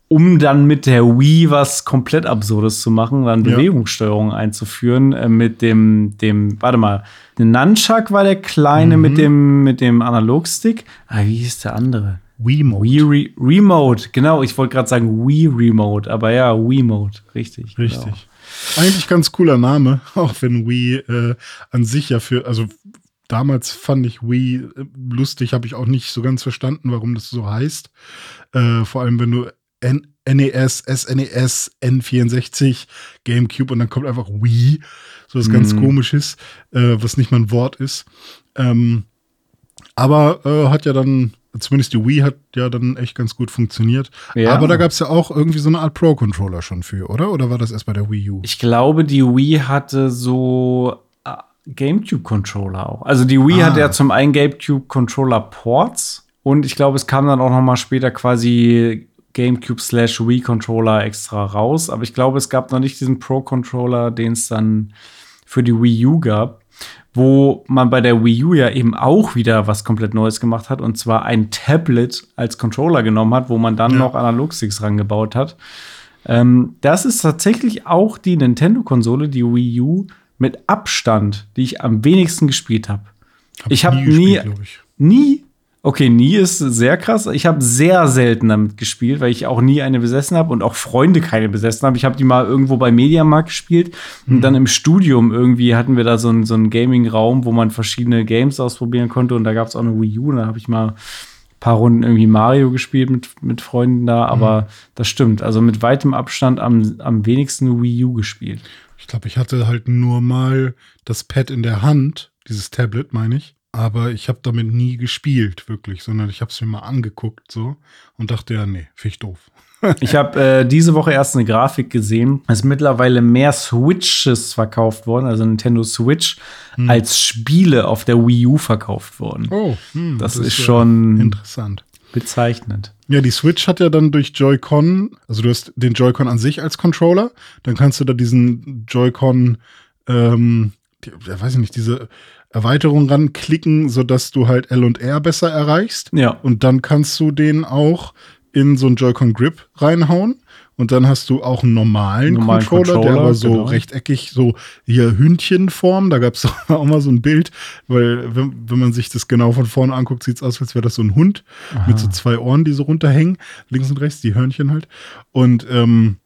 um dann mit der Wii was komplett Absurdes zu machen, dann ja. Bewegungssteuerung einzuführen äh, mit dem, dem, warte mal, der Nunchuck war der kleine mhm. mit dem, mit dem Analogstick. Ah, wie hieß der andere? Wiimote. Wii Re Remote, genau, ich wollte gerade sagen Wii Remote, aber ja, Wiimote, richtig. Richtig. Genau. Eigentlich ganz cooler Name, auch wenn Wii äh, an sich ja für, also damals fand ich Wii äh, lustig, habe ich auch nicht so ganz verstanden, warum das so heißt. Äh, vor allem, wenn du N NES, SNES, N64, GameCube und dann kommt einfach Wii, so was mhm. ganz komisches, äh, was nicht mal ein Wort ist. Ähm, aber äh, hat ja dann, zumindest die Wii hat ja dann echt ganz gut funktioniert. Ja. Aber da gab es ja auch irgendwie so eine Art Pro-Controller schon für, oder? Oder war das erst bei der Wii U? Ich glaube, die Wii hatte so äh, GameCube-Controller auch. Also die Wii ah. hatte ja zum einen GameCube-Controller-Ports und ich glaube, es kam dann auch noch mal später quasi GameCube slash Wii Controller extra raus. Aber ich glaube, es gab noch nicht diesen Pro Controller, den es dann für die Wii U gab, wo man bei der Wii U ja eben auch wieder was komplett Neues gemacht hat und zwar ein Tablet als Controller genommen hat, wo man dann ja. noch Analogsticks rangebaut hat. Ähm, das ist tatsächlich auch die Nintendo-Konsole, die Wii U, mit Abstand, die ich am wenigsten gespielt habe. Hab ich habe nie, ich. nie Okay, nie ist sehr krass. Ich habe sehr selten damit gespielt, weil ich auch nie eine besessen habe und auch Freunde keine besessen haben. Ich habe die mal irgendwo bei Mediamarkt gespielt mhm. und dann im Studium irgendwie hatten wir da so einen, so einen Gaming-Raum, wo man verschiedene Games ausprobieren konnte und da gab es auch eine Wii U und da habe ich mal ein paar Runden irgendwie Mario gespielt mit, mit Freunden da, aber mhm. das stimmt. Also mit weitem Abstand am, am wenigsten Wii U gespielt. Ich glaube, ich hatte halt nur mal das Pad in der Hand, dieses Tablet, meine ich aber ich habe damit nie gespielt, wirklich, sondern ich habe es mir mal angeguckt so und dachte, ja, nee, finde ich doof. ich habe äh, diese Woche erst eine Grafik gesehen. Es sind mittlerweile mehr Switches verkauft worden, also Nintendo Switch, hm. als Spiele auf der Wii U verkauft worden. Oh, hm, das, das, ist, ist schon interessant. Bezeichnend. Ja, die Switch hat ja dann durch Joy-Con, also du hast den Joy-Con an sich als Controller, dann kannst du da diesen Joy-Con, ähm, die, weiß ich nicht, diese Erweiterung ranklicken, sodass du halt L und R besser erreichst. Ja. Und dann kannst du den auch in so einen Joy-Con Grip reinhauen. Und dann hast du auch einen normalen, normalen Controller, Controller, der aber so genau. rechteckig, so hier Hündchenform. Da gab es auch mal so ein Bild, weil wenn, wenn man sich das genau von vorne anguckt, sieht es aus, als wäre das so ein Hund Aha. mit so zwei Ohren, die so runterhängen, links und rechts, die Hörnchen halt. Und ähm,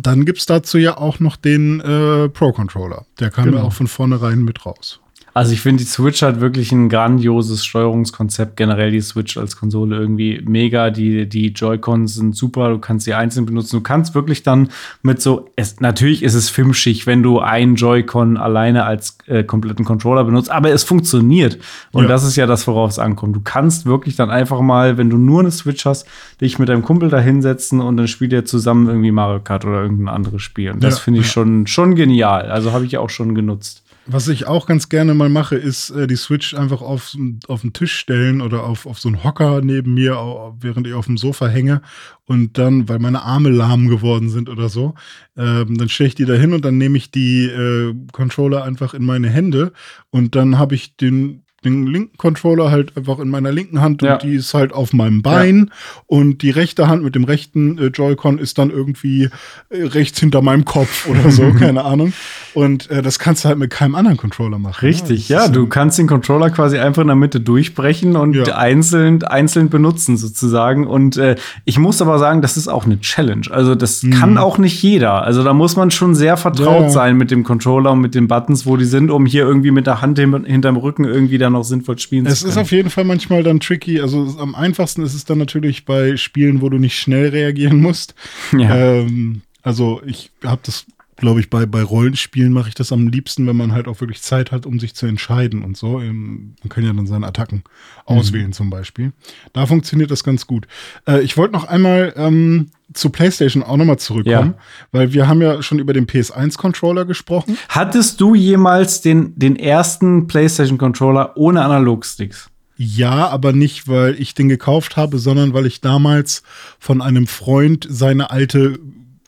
Dann gibt es dazu ja auch noch den äh, Pro-Controller. Der kam genau. ja auch von vornherein mit raus. Also ich finde, die Switch hat wirklich ein grandioses Steuerungskonzept. Generell die Switch als Konsole irgendwie mega. Die, die Joy-Cons sind super. Du kannst sie einzeln benutzen. Du kannst wirklich dann mit so, es, natürlich ist es filmschig, wenn du einen Joy-Con alleine als äh, kompletten Controller benutzt, aber es funktioniert. Und ja. das ist ja das, worauf es ankommt. Du kannst wirklich dann einfach mal, wenn du nur eine Switch hast, dich mit deinem Kumpel da hinsetzen und dann spielt ihr zusammen irgendwie Mario Kart oder irgendein anderes Spiel. Und das ja, finde ich schon, schon genial. Also habe ich ja auch schon genutzt. Was ich auch ganz gerne mal mache, ist äh, die Switch einfach auf, auf den Tisch stellen oder auf, auf so einen Hocker neben mir, während ich auf dem Sofa hänge. Und dann, weil meine Arme lahm geworden sind oder so, ähm, dann stelle ich die da hin und dann nehme ich die äh, Controller einfach in meine Hände und dann habe ich den den linken Controller halt einfach in meiner linken Hand ja. und die ist halt auf meinem Bein ja. und die rechte Hand mit dem rechten äh, Joy-Con ist dann irgendwie äh, rechts hinter meinem Kopf oder so, keine Ahnung. Und äh, das kannst du halt mit keinem anderen Controller machen. Ne? Richtig, ja. ja du kannst den Controller quasi einfach in der Mitte durchbrechen und einzeln, einzeln benutzen sozusagen. Und äh, ich muss aber sagen, das ist auch eine Challenge. Also das mhm. kann auch nicht jeder. Also da muss man schon sehr vertraut sein mit dem Controller und mit den Buttons, wo die sind, um hier irgendwie mit der Hand hinterm Rücken irgendwie dann noch sinnvoll spielen es zu können. Es ist auf jeden Fall manchmal dann tricky. Also am einfachsten ist es dann natürlich bei Spielen, wo du nicht schnell reagieren musst. Ja. Ähm, also ich habe das glaube ich, bei, bei Rollenspielen mache ich das am liebsten, wenn man halt auch wirklich Zeit hat, um sich zu entscheiden und so. Ähm, man kann ja dann seine Attacken mhm. auswählen zum Beispiel. Da funktioniert das ganz gut. Äh, ich wollte noch einmal ähm, zu PlayStation auch nochmal zurückkommen, ja. weil wir haben ja schon über den PS1-Controller gesprochen. Hattest du jemals den, den ersten PlayStation-Controller ohne Analogsticks? Ja, aber nicht, weil ich den gekauft habe, sondern weil ich damals von einem Freund seine alte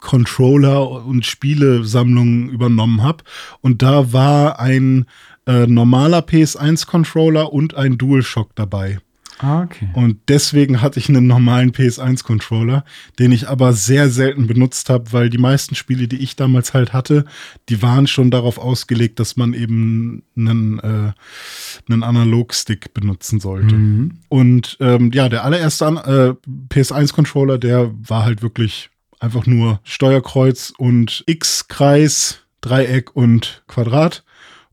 Controller und Spielesammlungen übernommen habe. Und da war ein äh, normaler PS1-Controller und ein DualShock dabei. Ah, okay. Und deswegen hatte ich einen normalen PS1-Controller, den ich aber sehr selten benutzt habe, weil die meisten Spiele, die ich damals halt hatte, die waren schon darauf ausgelegt, dass man eben einen, äh, einen Analogstick benutzen sollte. Mhm. Und ähm, ja, der allererste äh, PS1-Controller, der war halt wirklich einfach nur Steuerkreuz und X-Kreis, Dreieck und Quadrat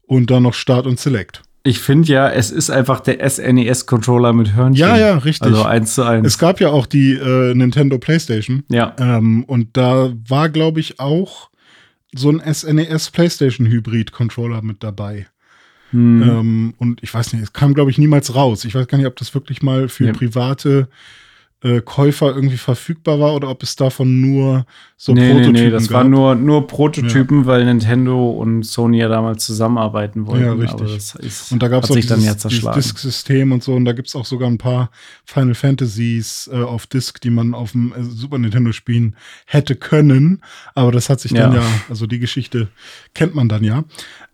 und dann noch Start und Select. Ich finde ja, es ist einfach der SNES-Controller mit Hörnchen. Ja, ja, richtig. Also eins zu eins. Es gab ja auch die äh, Nintendo PlayStation. Ja. Ähm, und da war, glaube ich, auch so ein SNES-PlayStation-Hybrid-Controller mit dabei. Hm. Ähm, und ich weiß nicht, es kam, glaube ich, niemals raus. Ich weiß gar nicht, ob das wirklich mal für ja. private äh, Käufer irgendwie verfügbar war oder ob es davon nur so nee, Prototypen nee, nee, das gab. waren nur, nur Prototypen, ja. weil Nintendo und Sony ja damals zusammenarbeiten wollten. Ja, richtig. Ist, und da gab es auch dieses, dann ja Disk-System und so und da gibt es auch sogar ein paar Final Fantasies äh, auf Disk, die man auf dem äh, Super Nintendo spielen hätte können, aber das hat sich dann ja, also die Geschichte kennt man dann ja.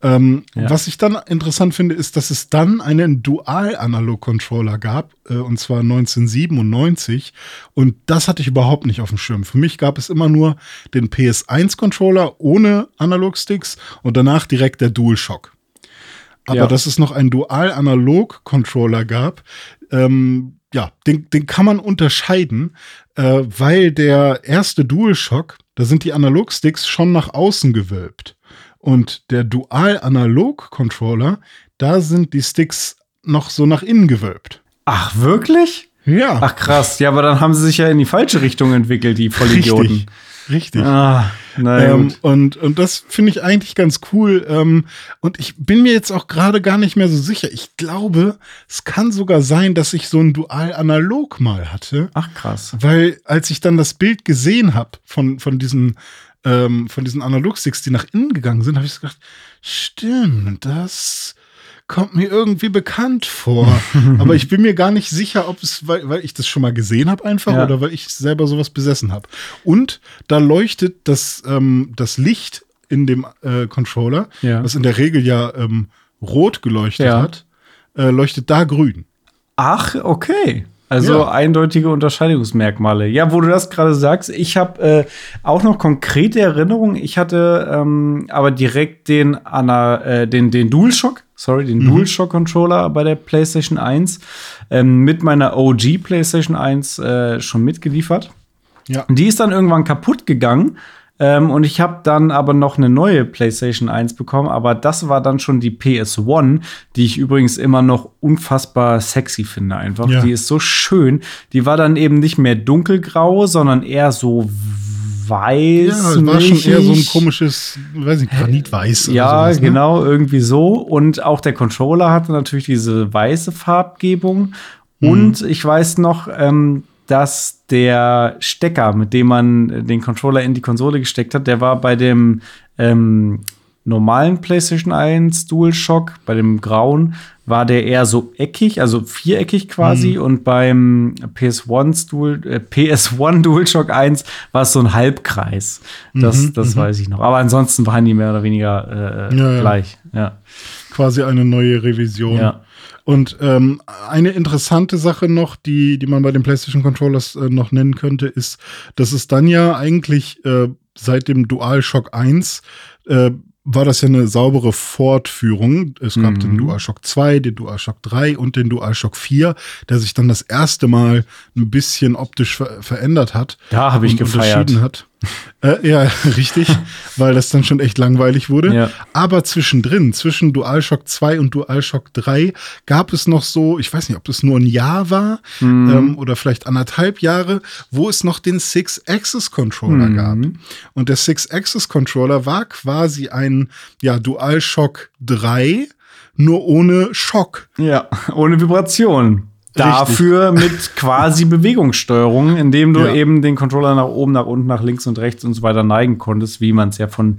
Ähm, ja. Was ich dann interessant finde, ist, dass es dann einen Dual-Analog-Controller gab, äh, und zwar 1997. Und das hatte ich überhaupt nicht auf dem Schirm. Für mich gab es immer nur den PS1-Controller ohne Analog-Sticks und danach direkt der DualShock. Aber ja. dass es noch einen Dual-Analog-Controller gab, ähm, ja, den, den kann man unterscheiden, äh, weil der erste DualShock, da sind die Analog-Sticks schon nach außen gewölbt. Und der Dual-Analog-Controller, da sind die Sticks noch so nach innen gewölbt. Ach, wirklich? Ja. Ach krass, ja, aber dann haben sie sich ja in die falsche Richtung entwickelt, die Vollidioten. Richtig. Richtig. Ah, ähm, und, und das finde ich eigentlich ganz cool. Ähm, und ich bin mir jetzt auch gerade gar nicht mehr so sicher. Ich glaube, es kann sogar sein, dass ich so ein Dual-Analog mal hatte. Ach krass. Weil als ich dann das Bild gesehen habe von, von diesen ähm, von diesen Analogsticks, die nach innen gegangen sind, habe ich gedacht, stimmt, das kommt mir irgendwie bekannt vor. Aber ich bin mir gar nicht sicher, ob es, weil, weil ich das schon mal gesehen habe einfach ja. oder weil ich selber sowas besessen habe. Und da leuchtet das, ähm, das Licht in dem äh, Controller, ja. was in der Regel ja ähm, rot geleuchtet ja. hat, äh, leuchtet da grün. Ach, okay. Also ja. eindeutige Unterscheidungsmerkmale. Ja, wo du das gerade sagst, ich habe äh, auch noch konkrete Erinnerungen. Ich hatte ähm, aber direkt den, Ana, äh, den, den DualShock, sorry, den mhm. DualShock-Controller bei der PlayStation 1 ähm, mit meiner OG PlayStation 1 äh, schon mitgeliefert. Ja. Die ist dann irgendwann kaputt gegangen Ähm, und ich habe dann aber noch eine neue PlayStation 1 bekommen, aber das war dann schon die PS1, die ich übrigens immer noch unfassbar sexy finde einfach. Ja. Die ist so schön. Die war dann eben nicht mehr dunkelgrau, sondern eher so weiß. Ja, es war schon eher so ein komisches, weiß nicht, Granitweiß. Ja, sowas, ne? genau, irgendwie so. Und auch der Controller hatte natürlich diese weiße Farbgebung. Mhm. Und ich weiß noch, ähm, dass der Stecker, mit dem man den Controller in die Konsole gesteckt hat, der war bei dem ähm, normalen PlayStation 1 DualShock, bei dem grauen, war der eher so eckig, also viereckig quasi. Mhm. Und beim PS1 Dual, äh, PS1 DualShock 1 war es so ein Halbkreis. Das, mhm, das mhm. weiß ich noch. Aber ansonsten waren die mehr oder weniger äh, ja, gleich. Ja. Quasi eine neue Revision. Ja. Und ähm, eine interessante Sache noch, die, die man bei den PlayStation Controllers äh, noch nennen könnte, ist, dass es dann ja eigentlich äh, seit dem DualShock 1 äh, war das ja eine saubere Fortführung. Es gab mhm. den DualShock 2, den DualShock 3 und den DualShock 4, der sich dann das erste Mal ein bisschen optisch ver verändert hat. Da habe ich gefeiert. Hat. Äh, ja, richtig, weil das dann schon echt langweilig wurde. Ja. Aber zwischendrin, zwischen DualShock 2 und DualShock 3, gab es noch so, ich weiß nicht, ob das nur ein Jahr war mhm. ähm, oder vielleicht anderthalb Jahre, wo es noch den Six-Axis-Controller mhm. gab. Und der Six-Axis-Controller war quasi ein ja, DualShock 3, nur ohne Schock. Ja, ohne Vibration. Dafür mit quasi Bewegungssteuerung, indem du ja. eben den Controller nach oben, nach unten, nach links und rechts und so weiter neigen konntest, wie man es ja von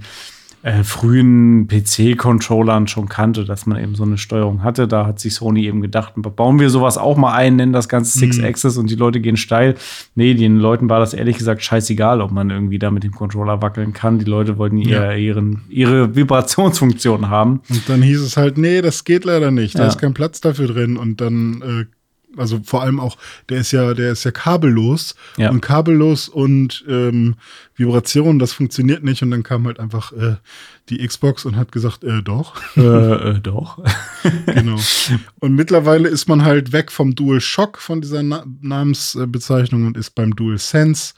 äh, frühen PC-Controllern schon kannte, dass man eben so eine Steuerung hatte. Da hat sich Sony eben gedacht, bauen wir sowas auch mal ein, nennen das Ganze Six mhm. Axis und die Leute gehen steil. Nee, den Leuten war das ehrlich gesagt scheißegal, ob man irgendwie da mit dem Controller wackeln kann. Die Leute wollten ja. ihren, ihre Vibrationsfunktion haben. Und dann hieß es halt, nee, das geht leider nicht. Da ja. ist kein Platz dafür drin. Und dann äh, also vor allem auch, der ist ja, der ist ja kabellos ja. und kabellos und ähm, Vibration, das funktioniert nicht und dann kam halt einfach äh, die Xbox und hat gesagt, äh, doch. Äh, äh, doch. genau. Und mittlerweile ist man halt weg vom Dual Shock von dieser Na Namensbezeichnung und ist beim Dual Sense,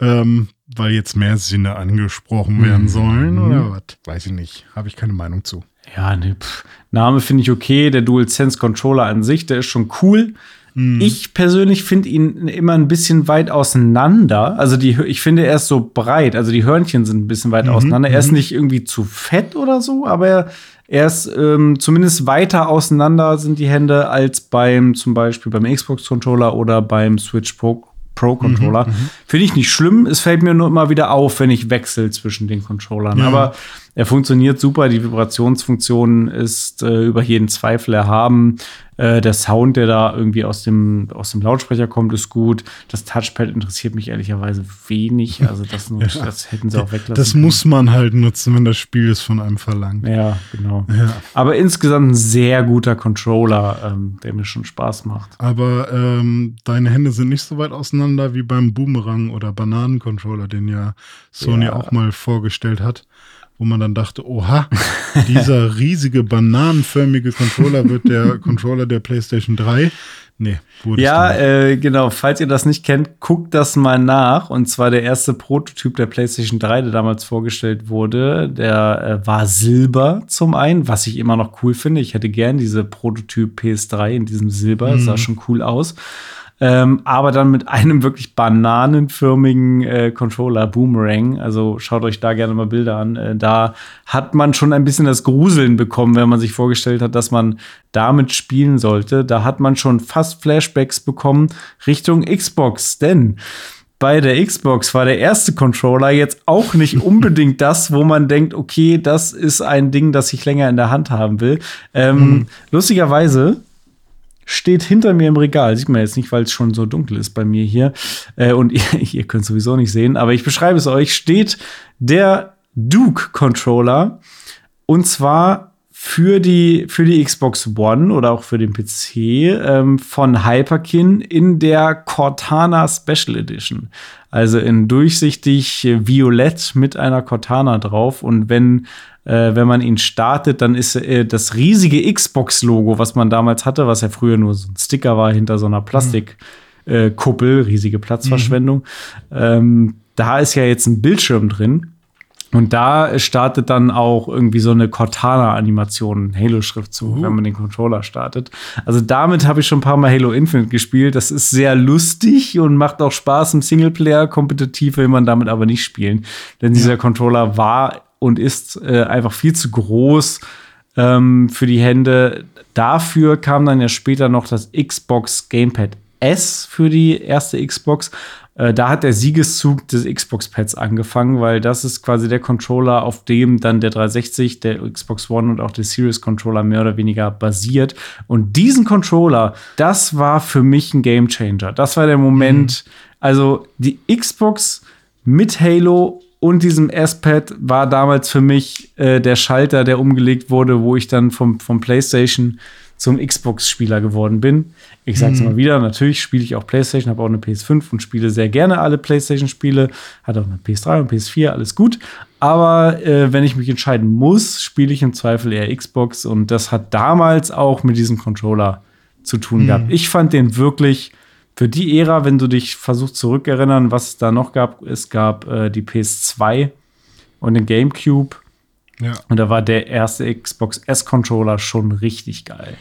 ähm, weil jetzt mehr Sinne angesprochen werden mhm. sollen oder was? Weiß ich nicht. Habe ich keine Meinung zu. Ja, ne, pff. Name finde ich okay. Der DualSense Controller an sich, der ist schon cool. Mhm. Ich persönlich finde ihn immer ein bisschen weit auseinander. Also die, ich finde, er ist so breit. Also die Hörnchen sind ein bisschen weit mhm. auseinander. Er ist mhm. nicht irgendwie zu fett oder so, aber er, er ist ähm, zumindest weiter auseinander sind die Hände als beim zum Beispiel beim Xbox Controller oder beim Switch Pro Pro-Controller. Mhm, mhm, Finde ich nicht schlimm. Es fällt mir nur immer wieder auf, wenn ich wechsle zwischen den Controllern. Ja. Aber er funktioniert super. Die Vibrationsfunktion ist äh, über jeden Zweifel erhaben. Äh, der Sound, der da irgendwie aus dem, aus dem Lautsprecher kommt, ist gut. Das Touchpad interessiert mich ehrlicherweise wenig. Also das, ja. das hätten sie auch weglassen. Das können. muss man halt nutzen, wenn das Spiel es von einem verlangt. Ja, genau. Ja. Aber insgesamt ein sehr guter Controller, ähm, der mir schon Spaß macht. Aber ähm, deine Hände sind nicht so weit auseinander wie beim Boomerang oder Bananencontroller, den ja Sony ja. auch mal vorgestellt hat wo man dann dachte, oha, dieser riesige bananenförmige Controller wird der Controller der PlayStation 3. Nee, wurde Ja, äh, genau. Falls ihr das nicht kennt, guckt das mal nach. Und zwar der erste Prototyp der PlayStation 3, der damals vorgestellt wurde, der äh, war Silber zum einen, was ich immer noch cool finde. Ich hätte gern diese Prototyp PS3 in diesem Silber. Mhm. Das sah schon cool aus ähm, aber dann mit einem wirklich bananenförmigen äh, Controller, Boomerang. Also schaut euch da gerne mal Bilder an. Äh, da hat man schon ein bisschen das Gruseln bekommen, wenn man sich vorgestellt hat, dass man damit spielen sollte. Da hat man schon fast Flashbacks bekommen Richtung Xbox, denn bei der Xbox war der erste Controller jetzt auch nicht unbedingt das, wo man denkt, okay, das ist ein Ding, das ich länger in der Hand haben will. Ähm, mhm. Lustigerweise steht hinter mir im Regal. Sieht man jetzt nicht, weil es schon so dunkel ist bei mir hier. Äh, und ihr, ihr könnt es sowieso nicht sehen, aber ich beschreibe es euch. Steht der Duke Controller. Und zwar für die, für die Xbox One oder auch für den PC ähm, von Hyperkin in der Cortana Special Edition. Also in durchsichtig violett mit einer Cortana drauf. Und wenn äh, wenn man ihn startet, dann ist äh, das riesige Xbox-Logo, was man damals hatte, was ja früher nur so ein Sticker war hinter so einer Plastikkuppel, mhm. äh, riesige Platzverschwendung. Mhm. Ähm, da ist ja jetzt ein Bildschirm drin. Und da startet dann auch irgendwie so eine Cortana-Animation, Halo-Schriftzug, uh. wenn man den Controller startet. Also damit habe ich schon ein paar Mal Halo Infinite gespielt. Das ist sehr lustig und macht auch Spaß im Singleplayer. Kompetitiv will man damit aber nicht spielen. Denn dieser Controller war und ist äh, einfach viel zu groß ähm, für die Hände. Dafür kam dann ja später noch das Xbox Gamepad S für die erste Xbox. Äh, da hat der Siegeszug des Xbox-Pads angefangen, weil das ist quasi der Controller, auf dem dann der 360, der Xbox One und auch der Series-Controller mehr oder weniger basiert. Und diesen Controller, das war für mich ein Gamechanger. Das war der Moment, mhm. also die Xbox mit Halo und diesem S-Pad war damals für mich äh, der Schalter, der umgelegt wurde, wo ich dann vom, vom PlayStation zum Xbox-Spieler geworden bin. Ich sage es mhm. mal wieder, natürlich spiele ich auch PlayStation, habe auch eine PS5 und spiele sehr gerne alle PlayStation-Spiele. Hat auch eine PS3 und PS4, alles gut. Aber äh, wenn ich mich entscheiden muss, spiele ich im Zweifel eher Xbox und das hat damals auch mit diesem Controller zu tun mhm. gehabt. Ich fand den wirklich für die Ära, wenn du dich versuchst zurückerinnern, was es da noch gab, es gab äh, die PS2 und den GameCube ja. Und da war der erste Xbox S-Controller schon richtig geil.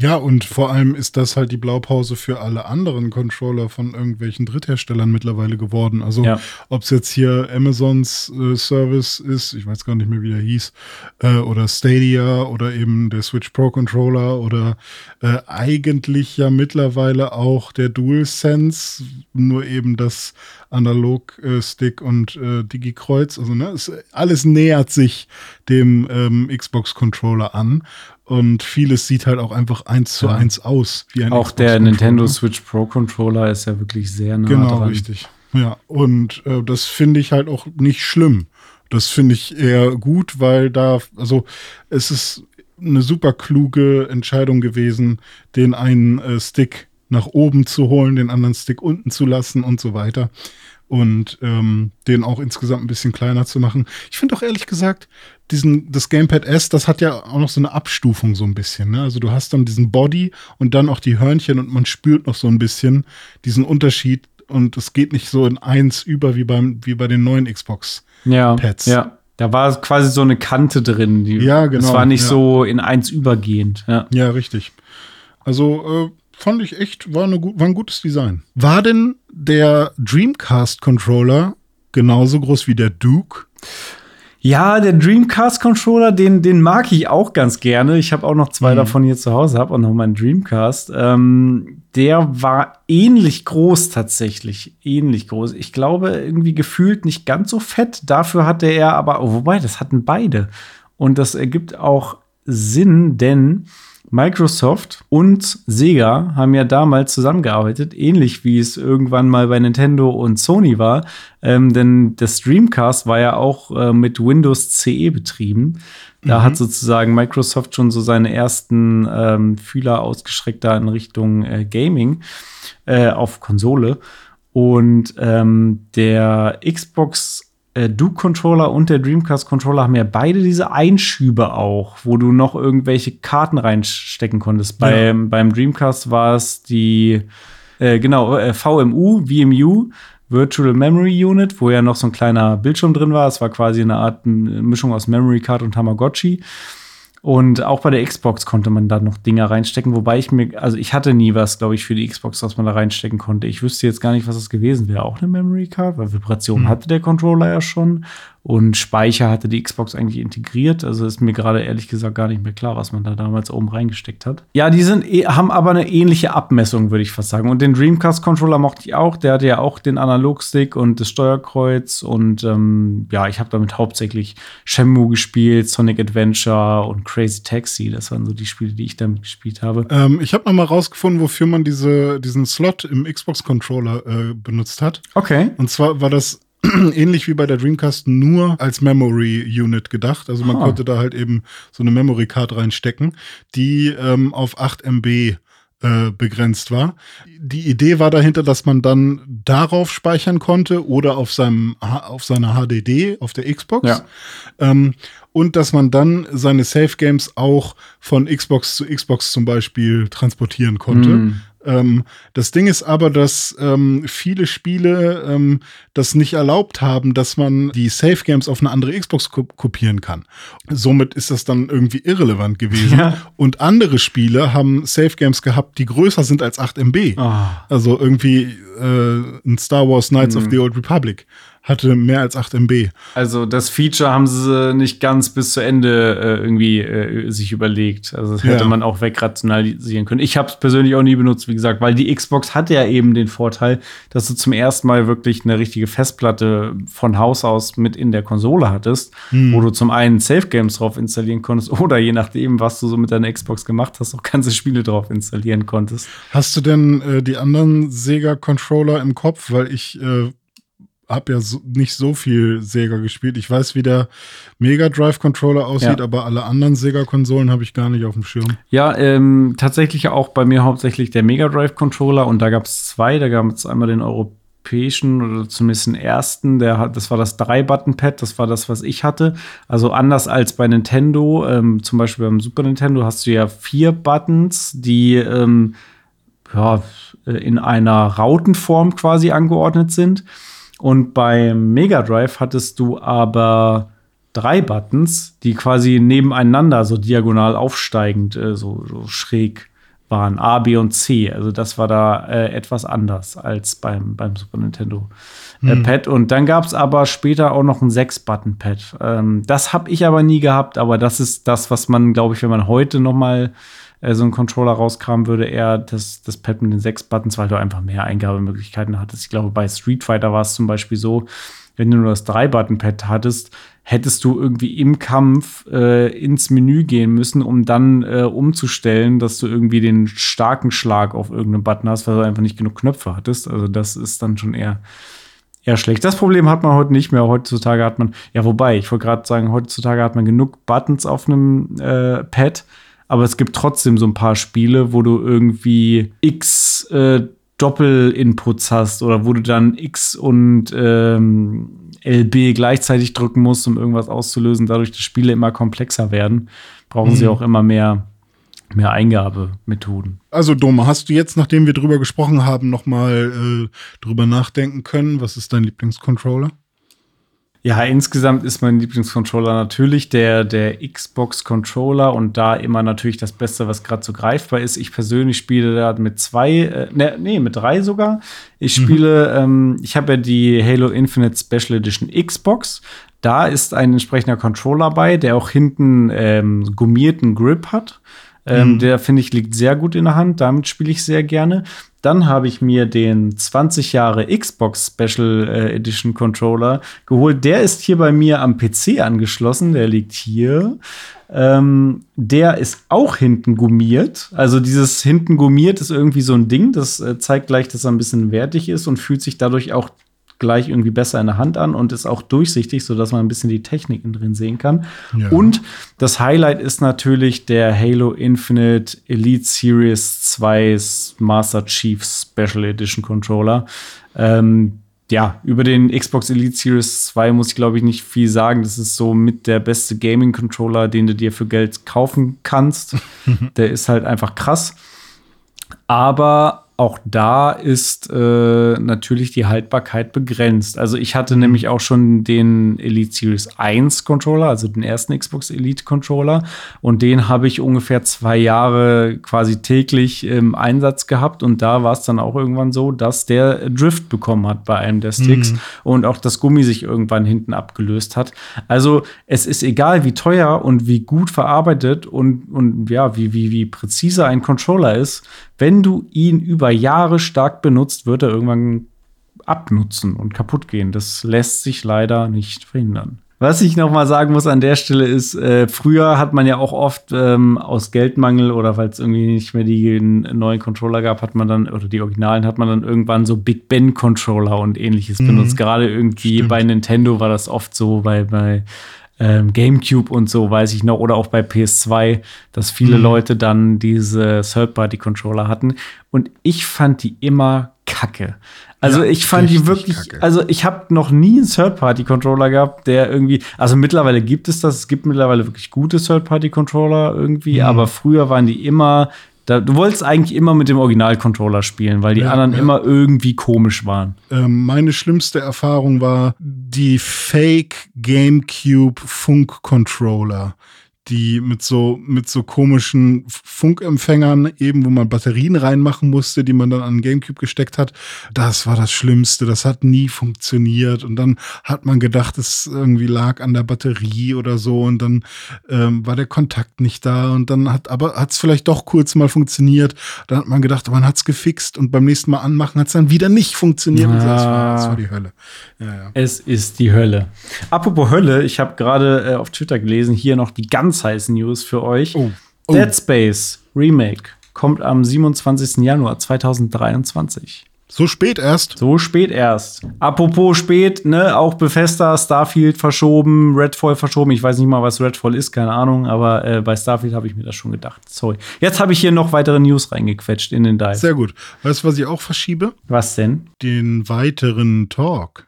Ja, und vor allem ist das halt die Blaupause für alle anderen Controller von irgendwelchen Drittherstellern mittlerweile geworden. Also ja. ob es jetzt hier Amazons äh, Service ist, ich weiß gar nicht mehr, wie der hieß, äh, oder Stadia oder eben der Switch Pro Controller oder äh, eigentlich ja mittlerweile auch der DualSense, nur eben das Analog-Stick und äh, Digi-Kreuz. Also ne, es, alles nähert sich dem ähm, Xbox-Controller an. Und vieles sieht halt auch einfach eins zu eins aus. Wie ein auch der Nintendo Switch Pro Controller ist ja wirklich sehr nah genau, dran. richtig. Ja, und äh, das finde ich halt auch nicht schlimm. Das finde ich eher gut, weil da, also es ist eine super kluge Entscheidung gewesen, den einen äh, Stick nach oben zu holen, den anderen Stick unten zu lassen und so weiter und ähm, den auch insgesamt ein bisschen kleiner zu machen. Ich finde auch ehrlich gesagt, diesen, das Gamepad S, das hat ja auch noch so eine Abstufung so ein bisschen. Ne? Also du hast dann diesen Body und dann auch die Hörnchen und man spürt noch so ein bisschen diesen Unterschied und es geht nicht so in eins über wie beim wie bei den neuen Xbox ja, Pads. Ja. Da war quasi so eine Kante drin. Die, ja, genau. Es war nicht ja. so in eins übergehend. Ja, ja richtig. Also äh, fand ich echt, war, eine, war ein gutes Design. War denn der Dreamcast-Controller genauso groß wie der Duke? Ja, der Dreamcast-Controller, den, den mag ich auch ganz gerne. Ich habe auch noch zwei mhm. davon hier zu Hause, habe auch noch meinen Dreamcast. Ähm, der war ähnlich groß tatsächlich. Ähnlich groß. Ich glaube, irgendwie gefühlt nicht ganz so fett. Dafür hatte er aber, oh, wobei, das hatten beide. Und das ergibt auch Sinn, denn Microsoft und Sega haben ja damals zusammengearbeitet, ähnlich wie es irgendwann mal bei Nintendo und Sony war. Ähm, denn das Dreamcast war ja auch äh, mit Windows CE betrieben. Da mhm. hat sozusagen Microsoft schon so seine ersten ähm, Fühler ausgestreckt da in Richtung äh, Gaming äh, auf Konsole. Und ähm, der Xbox äh, Duke-Controller und der Dreamcast-Controller haben ja beide diese Einschübe auch, wo du noch irgendwelche Karten reinstecken konntest. Ja. Beim, beim Dreamcast war es die, äh, genau, äh, VMU, VMU, Virtual Memory Unit, wo ja noch so ein kleiner Bildschirm drin war. Es war quasi eine Art Mischung aus Memory Card und Tamagotchi. Und auch bei der Xbox konnte man da noch Dinger reinstecken, wobei ich mir, also ich hatte nie was, glaube ich, für die Xbox, was man da reinstecken konnte. Ich wüsste jetzt gar nicht, was das gewesen wäre. Auch eine Memory Card, weil Vibration hm. hatte der Controller ja schon. Und Speicher hatte die Xbox eigentlich integriert. Also ist mir gerade ehrlich gesagt gar nicht mehr klar, was man da damals oben reingesteckt hat. Ja, die sind, eh, haben aber eine ähnliche Abmessung, würde ich fast sagen. Und den Dreamcast-Controller mochte ich auch. Der hatte ja auch den Analogstick und das Steuerkreuz. Und ähm, ja, ich habe damit hauptsächlich Shenmue gespielt, Sonic Adventure und Crazy Taxi. Das waren so die Spiele, die ich damit gespielt habe. Ähm, ich habe noch mal rausgefunden, wofür man diese, diesen Slot im Xbox-Controller äh, benutzt hat. Okay. Und zwar war das ähnlich wie bei der Dreamcast nur als Memory Unit gedacht. Also man ah. konnte da halt eben so eine Memory Card reinstecken, die ähm, auf 8 MB äh, begrenzt war. Die Idee war dahinter, dass man dann darauf speichern konnte oder auf seinem auf seiner HDD auf der Xbox. Ja. Ähm, und dass man dann seine Safe Games auch von Xbox zu Xbox zum Beispiel transportieren konnte. Mm Ähm, das Ding ist aber, dass ähm, viele Spiele ähm, das nicht erlaubt haben, dass man die Safe Games auf eine andere Xbox ko kopieren kann. Somit ist das dann irgendwie irrelevant gewesen. Ja. Und andere Spiele haben Safe Games gehabt, die größer sind als 8 MB. Oh. Also irgendwie äh, ein Star Wars Knights hm. of the Old Republic hatte mehr als 8 MB. Also das Feature haben sie nicht ganz bis zu Ende äh, irgendwie äh, sich überlegt. Also das hätte ja. man auch wegrationalisieren können. Ich habe es persönlich auch nie benutzt, wie gesagt, weil die Xbox hatte ja eben den Vorteil, dass du zum ersten Mal wirklich eine richtige Festplatte von Haus aus mit in der Konsole hattest, hm. wo du zum einen Safe Games drauf installieren konntest oder je nachdem, was du so mit deiner Xbox gemacht hast, auch ganze Spiele drauf installieren konntest. Hast du denn äh, die anderen Sega Controller im Kopf? Weil ich äh, habe ja so, nicht so viel Sega gespielt. Ich weiß, wie der Mega Drive Controller aussieht, ja. aber alle anderen Sega-Konsolen habe ich gar nicht auf dem Schirm. Ja, ähm, tatsächlich auch bei mir hauptsächlich der Mega Drive Controller und da gab es zwei. Da gab es einmal den europäischen oder zumindest den ersten. Der hat, das war das Drei-Button-Pad, das war das, was ich hatte. Also anders als bei Nintendo, ähm, zum Beispiel beim Super Nintendo hast du ja vier Buttons, die ähm, ja, in einer Rautenform quasi angeordnet sind. Und beim Mega Drive hattest du aber drei Buttons, die quasi nebeneinander so diagonal aufsteigend, äh, so, so, schräg waren. A, B und C. Also das war da äh, etwas anders als beim, beim Super Nintendo äh, hm. Pad. Und dann gab es aber später auch noch ein Sechs-Button-Pad. Ähm, das habe ich aber nie gehabt, aber das ist das, was man, glaube ich, wenn man heute noch mal äh, so ein Controller rauskam, würde er das, das Pad mit den sechs Buttons, weil du einfach mehr Eingabemöglichkeiten hattest. Ich glaube, bei Street Fighter war es zum Beispiel so, wenn du nur das Drei-Button-Pad hattest, hättest du irgendwie im Kampf äh, ins Menü gehen müssen, um dann äh, umzustellen, dass du irgendwie den starken Schlag auf irgendeinen Button hast, weil du einfach nicht genug Knöpfe hattest. Also das ist dann schon eher eher schlecht. Das Problem hat man heute nicht mehr. Heutzutage hat man, ja, wobei, ich wollte gerade sagen, heutzutage hat man genug Buttons auf einem äh, Pad, aber es gibt trotzdem so ein paar Spiele, wo du irgendwie X äh, Doppel-Inputs hast oder wo du dann X und ähm, LB gleichzeitig drücken musst, um irgendwas auszulösen. Dadurch, dass Spiele immer komplexer werden, brauchen mhm. sie auch immer mehr, mehr Eingabemethoden. Also Doma, hast du jetzt, nachdem wir drüber gesprochen haben, noch mal äh, drüber nachdenken können? Was ist dein Lieblingscontroller? Ja, insgesamt ist mein Lieblingscontroller natürlich der, der Xbox-Controller und da immer natürlich das Beste, was gerade so greifbar ist. Ich persönlich spiele da mit zwei, äh, ne, nee, mit drei sogar. Ich mhm. spiele, mhm. ähm, ich habe ja die Halo Infinite Special Edition Xbox. Da ist ein entsprechender Controller bei, der auch hinten ähm, gummierten Grip hat. Ähm, mhm. Der finde ich liegt sehr gut in der Hand. Damit spiele ich sehr gerne. Dann habe ich mir den 20 Jahre Xbox Special äh, Edition Controller geholt. Der ist hier bei mir am PC angeschlossen. Der liegt hier. Ähm, der ist auch hinten gummiert. Also dieses hinten gummiert ist irgendwie so ein Ding. Das äh, zeigt gleich, dass er ein bisschen wertig ist und fühlt sich dadurch auch gleich irgendwie besser in der Hand an und ist auch durchsichtig, sodass man ein bisschen die Techniken drin sehen kann. Ja. Und das Highlight ist natürlich der Halo Infinite Elite Series 2 Master Chief Special Edition Controller. Ähm, ja, über den Xbox Elite Series 2 muss ich, glaube ich, nicht viel sagen. Das ist so mit der beste Gaming-Controller, den du dir für Geld kaufen kannst. der ist halt einfach krass. Aber auch da ist äh, natürlich die Haltbarkeit begrenzt. Also ich hatte mhm. nämlich auch schon den Elite Series 1 Controller, also den ersten Xbox Elite Controller. Und den habe ich ungefähr zwei Jahre quasi täglich im Einsatz gehabt. Und da war es dann auch irgendwann so, dass der Drift bekommen hat bei einem der Sticks mhm. und auch das Gummi sich irgendwann hinten abgelöst hat. Also es ist egal, wie teuer und wie gut verarbeitet und, und ja, wie, wie, wie präzise ein Controller ist wenn du ihn über Jahre stark benutzt, wird er irgendwann abnutzen und kaputt gehen. Das lässt sich leider nicht verhindern. Was ich noch mal sagen muss an der Stelle ist, äh, früher hat man ja auch oft ähm, aus Geldmangel oder weil es irgendwie nicht mehr die neuen Controller gab, hat man dann, oder die Originalen, hat man dann irgendwann so Big Ben Controller und ähnliches mhm. benutzt. Gerade irgendwie Stimmt. bei Nintendo war das oft so, bei, bei ähm, GameCube und so, weiß ich noch, oder auch bei PS2, dass viele mhm. Leute dann diese Third-Party-Controller hatten. Und ich fand die immer kacke. Also ja, ich fand die wirklich, kacke. also ich habe noch nie einen Third-Party-Controller gehabt, der irgendwie, also mittlerweile gibt es das, es gibt mittlerweile wirklich gute Third-Party-Controller irgendwie, mhm. aber früher waren die immer Da, du wolltest eigentlich immer mit dem Original-Controller spielen, weil die ja, anderen ja. immer irgendwie komisch waren. Ähm, meine schlimmste Erfahrung war die Fake GameCube Funk-Controller die mit so, mit so komischen Funkempfängern, eben wo man Batterien reinmachen musste, die man dann an Gamecube gesteckt hat. Das war das Schlimmste. Das hat nie funktioniert. Und dann hat man gedacht, es irgendwie lag an der Batterie oder so. Und dann ähm, war der Kontakt nicht da. Und dann hat, aber hat es vielleicht doch kurz mal funktioniert. Dann hat man gedacht, man hat es gefixt. Und beim nächsten Mal anmachen hat es dann wieder nicht funktioniert. Ah. Das, war, das, war, die Hölle. Ja, ja. Es ist die Hölle. Apropos Hölle, ich habe gerade äh, auf Twitter gelesen, hier noch die ganz heißen News für euch. Oh. Oh. Dead Space Remake kommt am 27. Januar 2023. So spät erst? So spät erst. Apropos spät, ne, auch Bethesda, Starfield verschoben, Redfall verschoben. Ich weiß nicht mal, was Redfall ist, keine Ahnung, aber äh, bei Starfield habe ich mir das schon gedacht. Sorry. Jetzt habe ich hier noch weitere News reingequetscht in den Dive. Sehr gut. Weißt du, was ich auch verschiebe? Was denn? Den weiteren Talk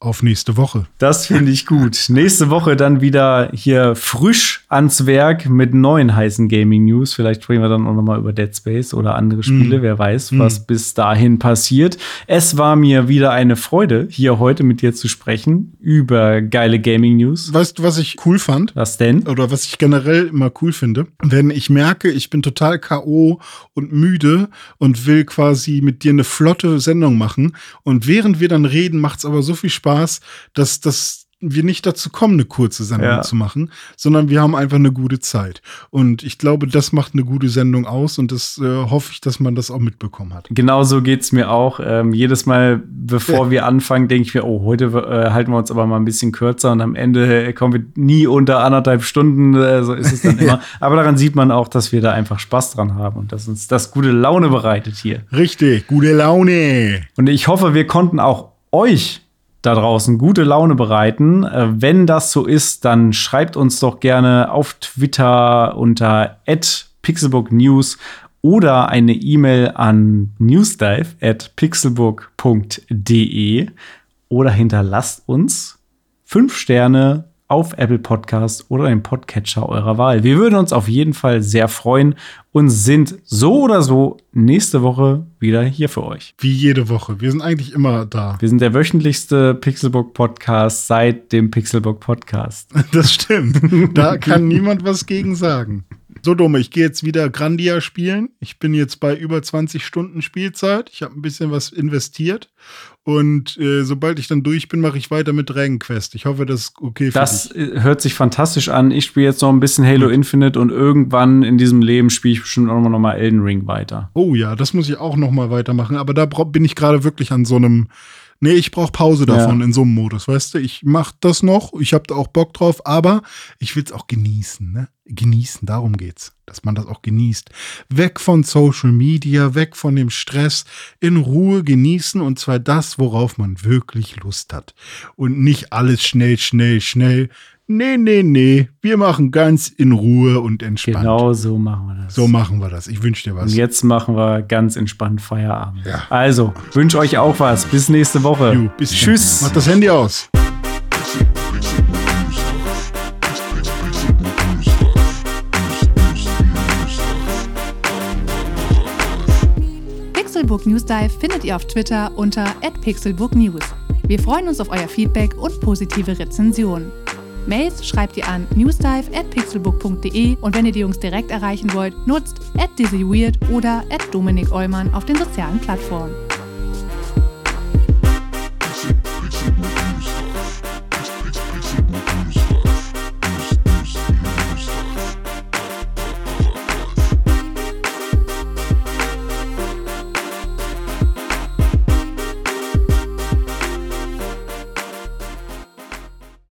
auf nächste Woche. Das finde ich gut. nächste Woche dann wieder hier frisch ans Werk mit neuen heißen Gaming News. Vielleicht sprechen wir dann auch noch mal über Dead Space oder andere Spiele. Mm. Wer weiß, mm. was bis dahin passiert. Es war mir wieder eine Freude, hier heute mit dir zu sprechen über geile Gaming News. Weißt du, was ich cool fand? Was denn? Oder was ich generell immer cool finde? Wenn ich merke, ich bin total K.O. und müde und will quasi mit dir eine flotte Sendung machen und während wir dann reden, macht es aber so viel Spaß Spaß, dass, dass wir nicht dazu kommen, eine kurze Sendung ja. zu machen, sondern wir haben einfach eine gute Zeit. Und ich glaube, das macht eine gute Sendung aus und das äh, hoffe ich, dass man das auch mitbekommen hat. Genau so geht es mir auch. Ähm, jedes Mal, bevor ja. wir anfangen, denke ich mir, oh, heute äh, halten wir uns aber mal ein bisschen kürzer und am Ende kommen wir nie unter anderthalb Stunden. Äh, so ist es dann immer. aber daran sieht man auch, dass wir da einfach Spaß dran haben und dass uns das gute Laune bereitet hier. Richtig, gute Laune. Und ich hoffe, wir konnten auch euch da draußen gute Laune bereiten. Äh, wenn das so ist, dann schreibt uns doch gerne auf Twitter unter @pixelbooknews oder eine E-Mail an newsdive at pixelbook.de oder hinterlasst uns fünf Sterne auf Apple Podcast oder dem Podcatcher eurer Wahl. Wir würden uns auf jeden Fall sehr freuen und sind so oder so nächste Woche wieder hier für euch. Wie jede Woche. Wir sind eigentlich immer da. Wir sind der wöchentlichste Pixelbook Podcast seit dem Pixelbook Podcast. Das stimmt. Da kann niemand was gegen sagen. So dumm, ich gehe jetzt wieder Grandia spielen. Ich bin jetzt bei über 20 Stunden Spielzeit. Ich habe ein bisschen was investiert. Und äh, sobald ich dann durch bin, mache ich weiter mit Dragon Quest. Ich hoffe, das ist okay für Das dich. Äh, hört sich fantastisch an. Ich spiele jetzt noch ein bisschen Halo Gut. Infinite und irgendwann in diesem Leben spiele ich bestimmt auch noch mal Elden Ring weiter. Oh ja, das muss ich auch noch mal weitermachen. Aber da bin ich gerade wirklich an so einem nee, ich brauche Pause davon ja. in so einem Modus, weißt du? Ich mach das noch, ich habe da auch Bock drauf, aber ich will es auch genießen, ne? Genießen, darum geht's, dass man das auch genießt. Weg von Social Media, weg von dem Stress, in Ruhe genießen und zwar das, worauf man wirklich Lust hat. Und nicht alles schnell, schnell, schnell. Nee, nee, nee. Wir machen ganz in Ruhe und entspannt. Genau so machen wir das. So machen wir das. Ich wünsche dir was. Und jetzt machen wir ganz entspannt Feierabend. Ja. Also, wünsche euch auch was. Bis nächste Woche. Jo, bis Tschüss. Mach das Handy aus. Pixelbook News Dive findet ihr auf Twitter unter @pixelbooknews. Wir freuen uns auf euer Feedback und positive Rezensionen. Mails schreibt ihr an newsdive@pixelbook.de und wenn ihr die Jungs direkt erreichen wollt, nutzt @dizzyweird oder @dominik auf den sozialen Plattformen.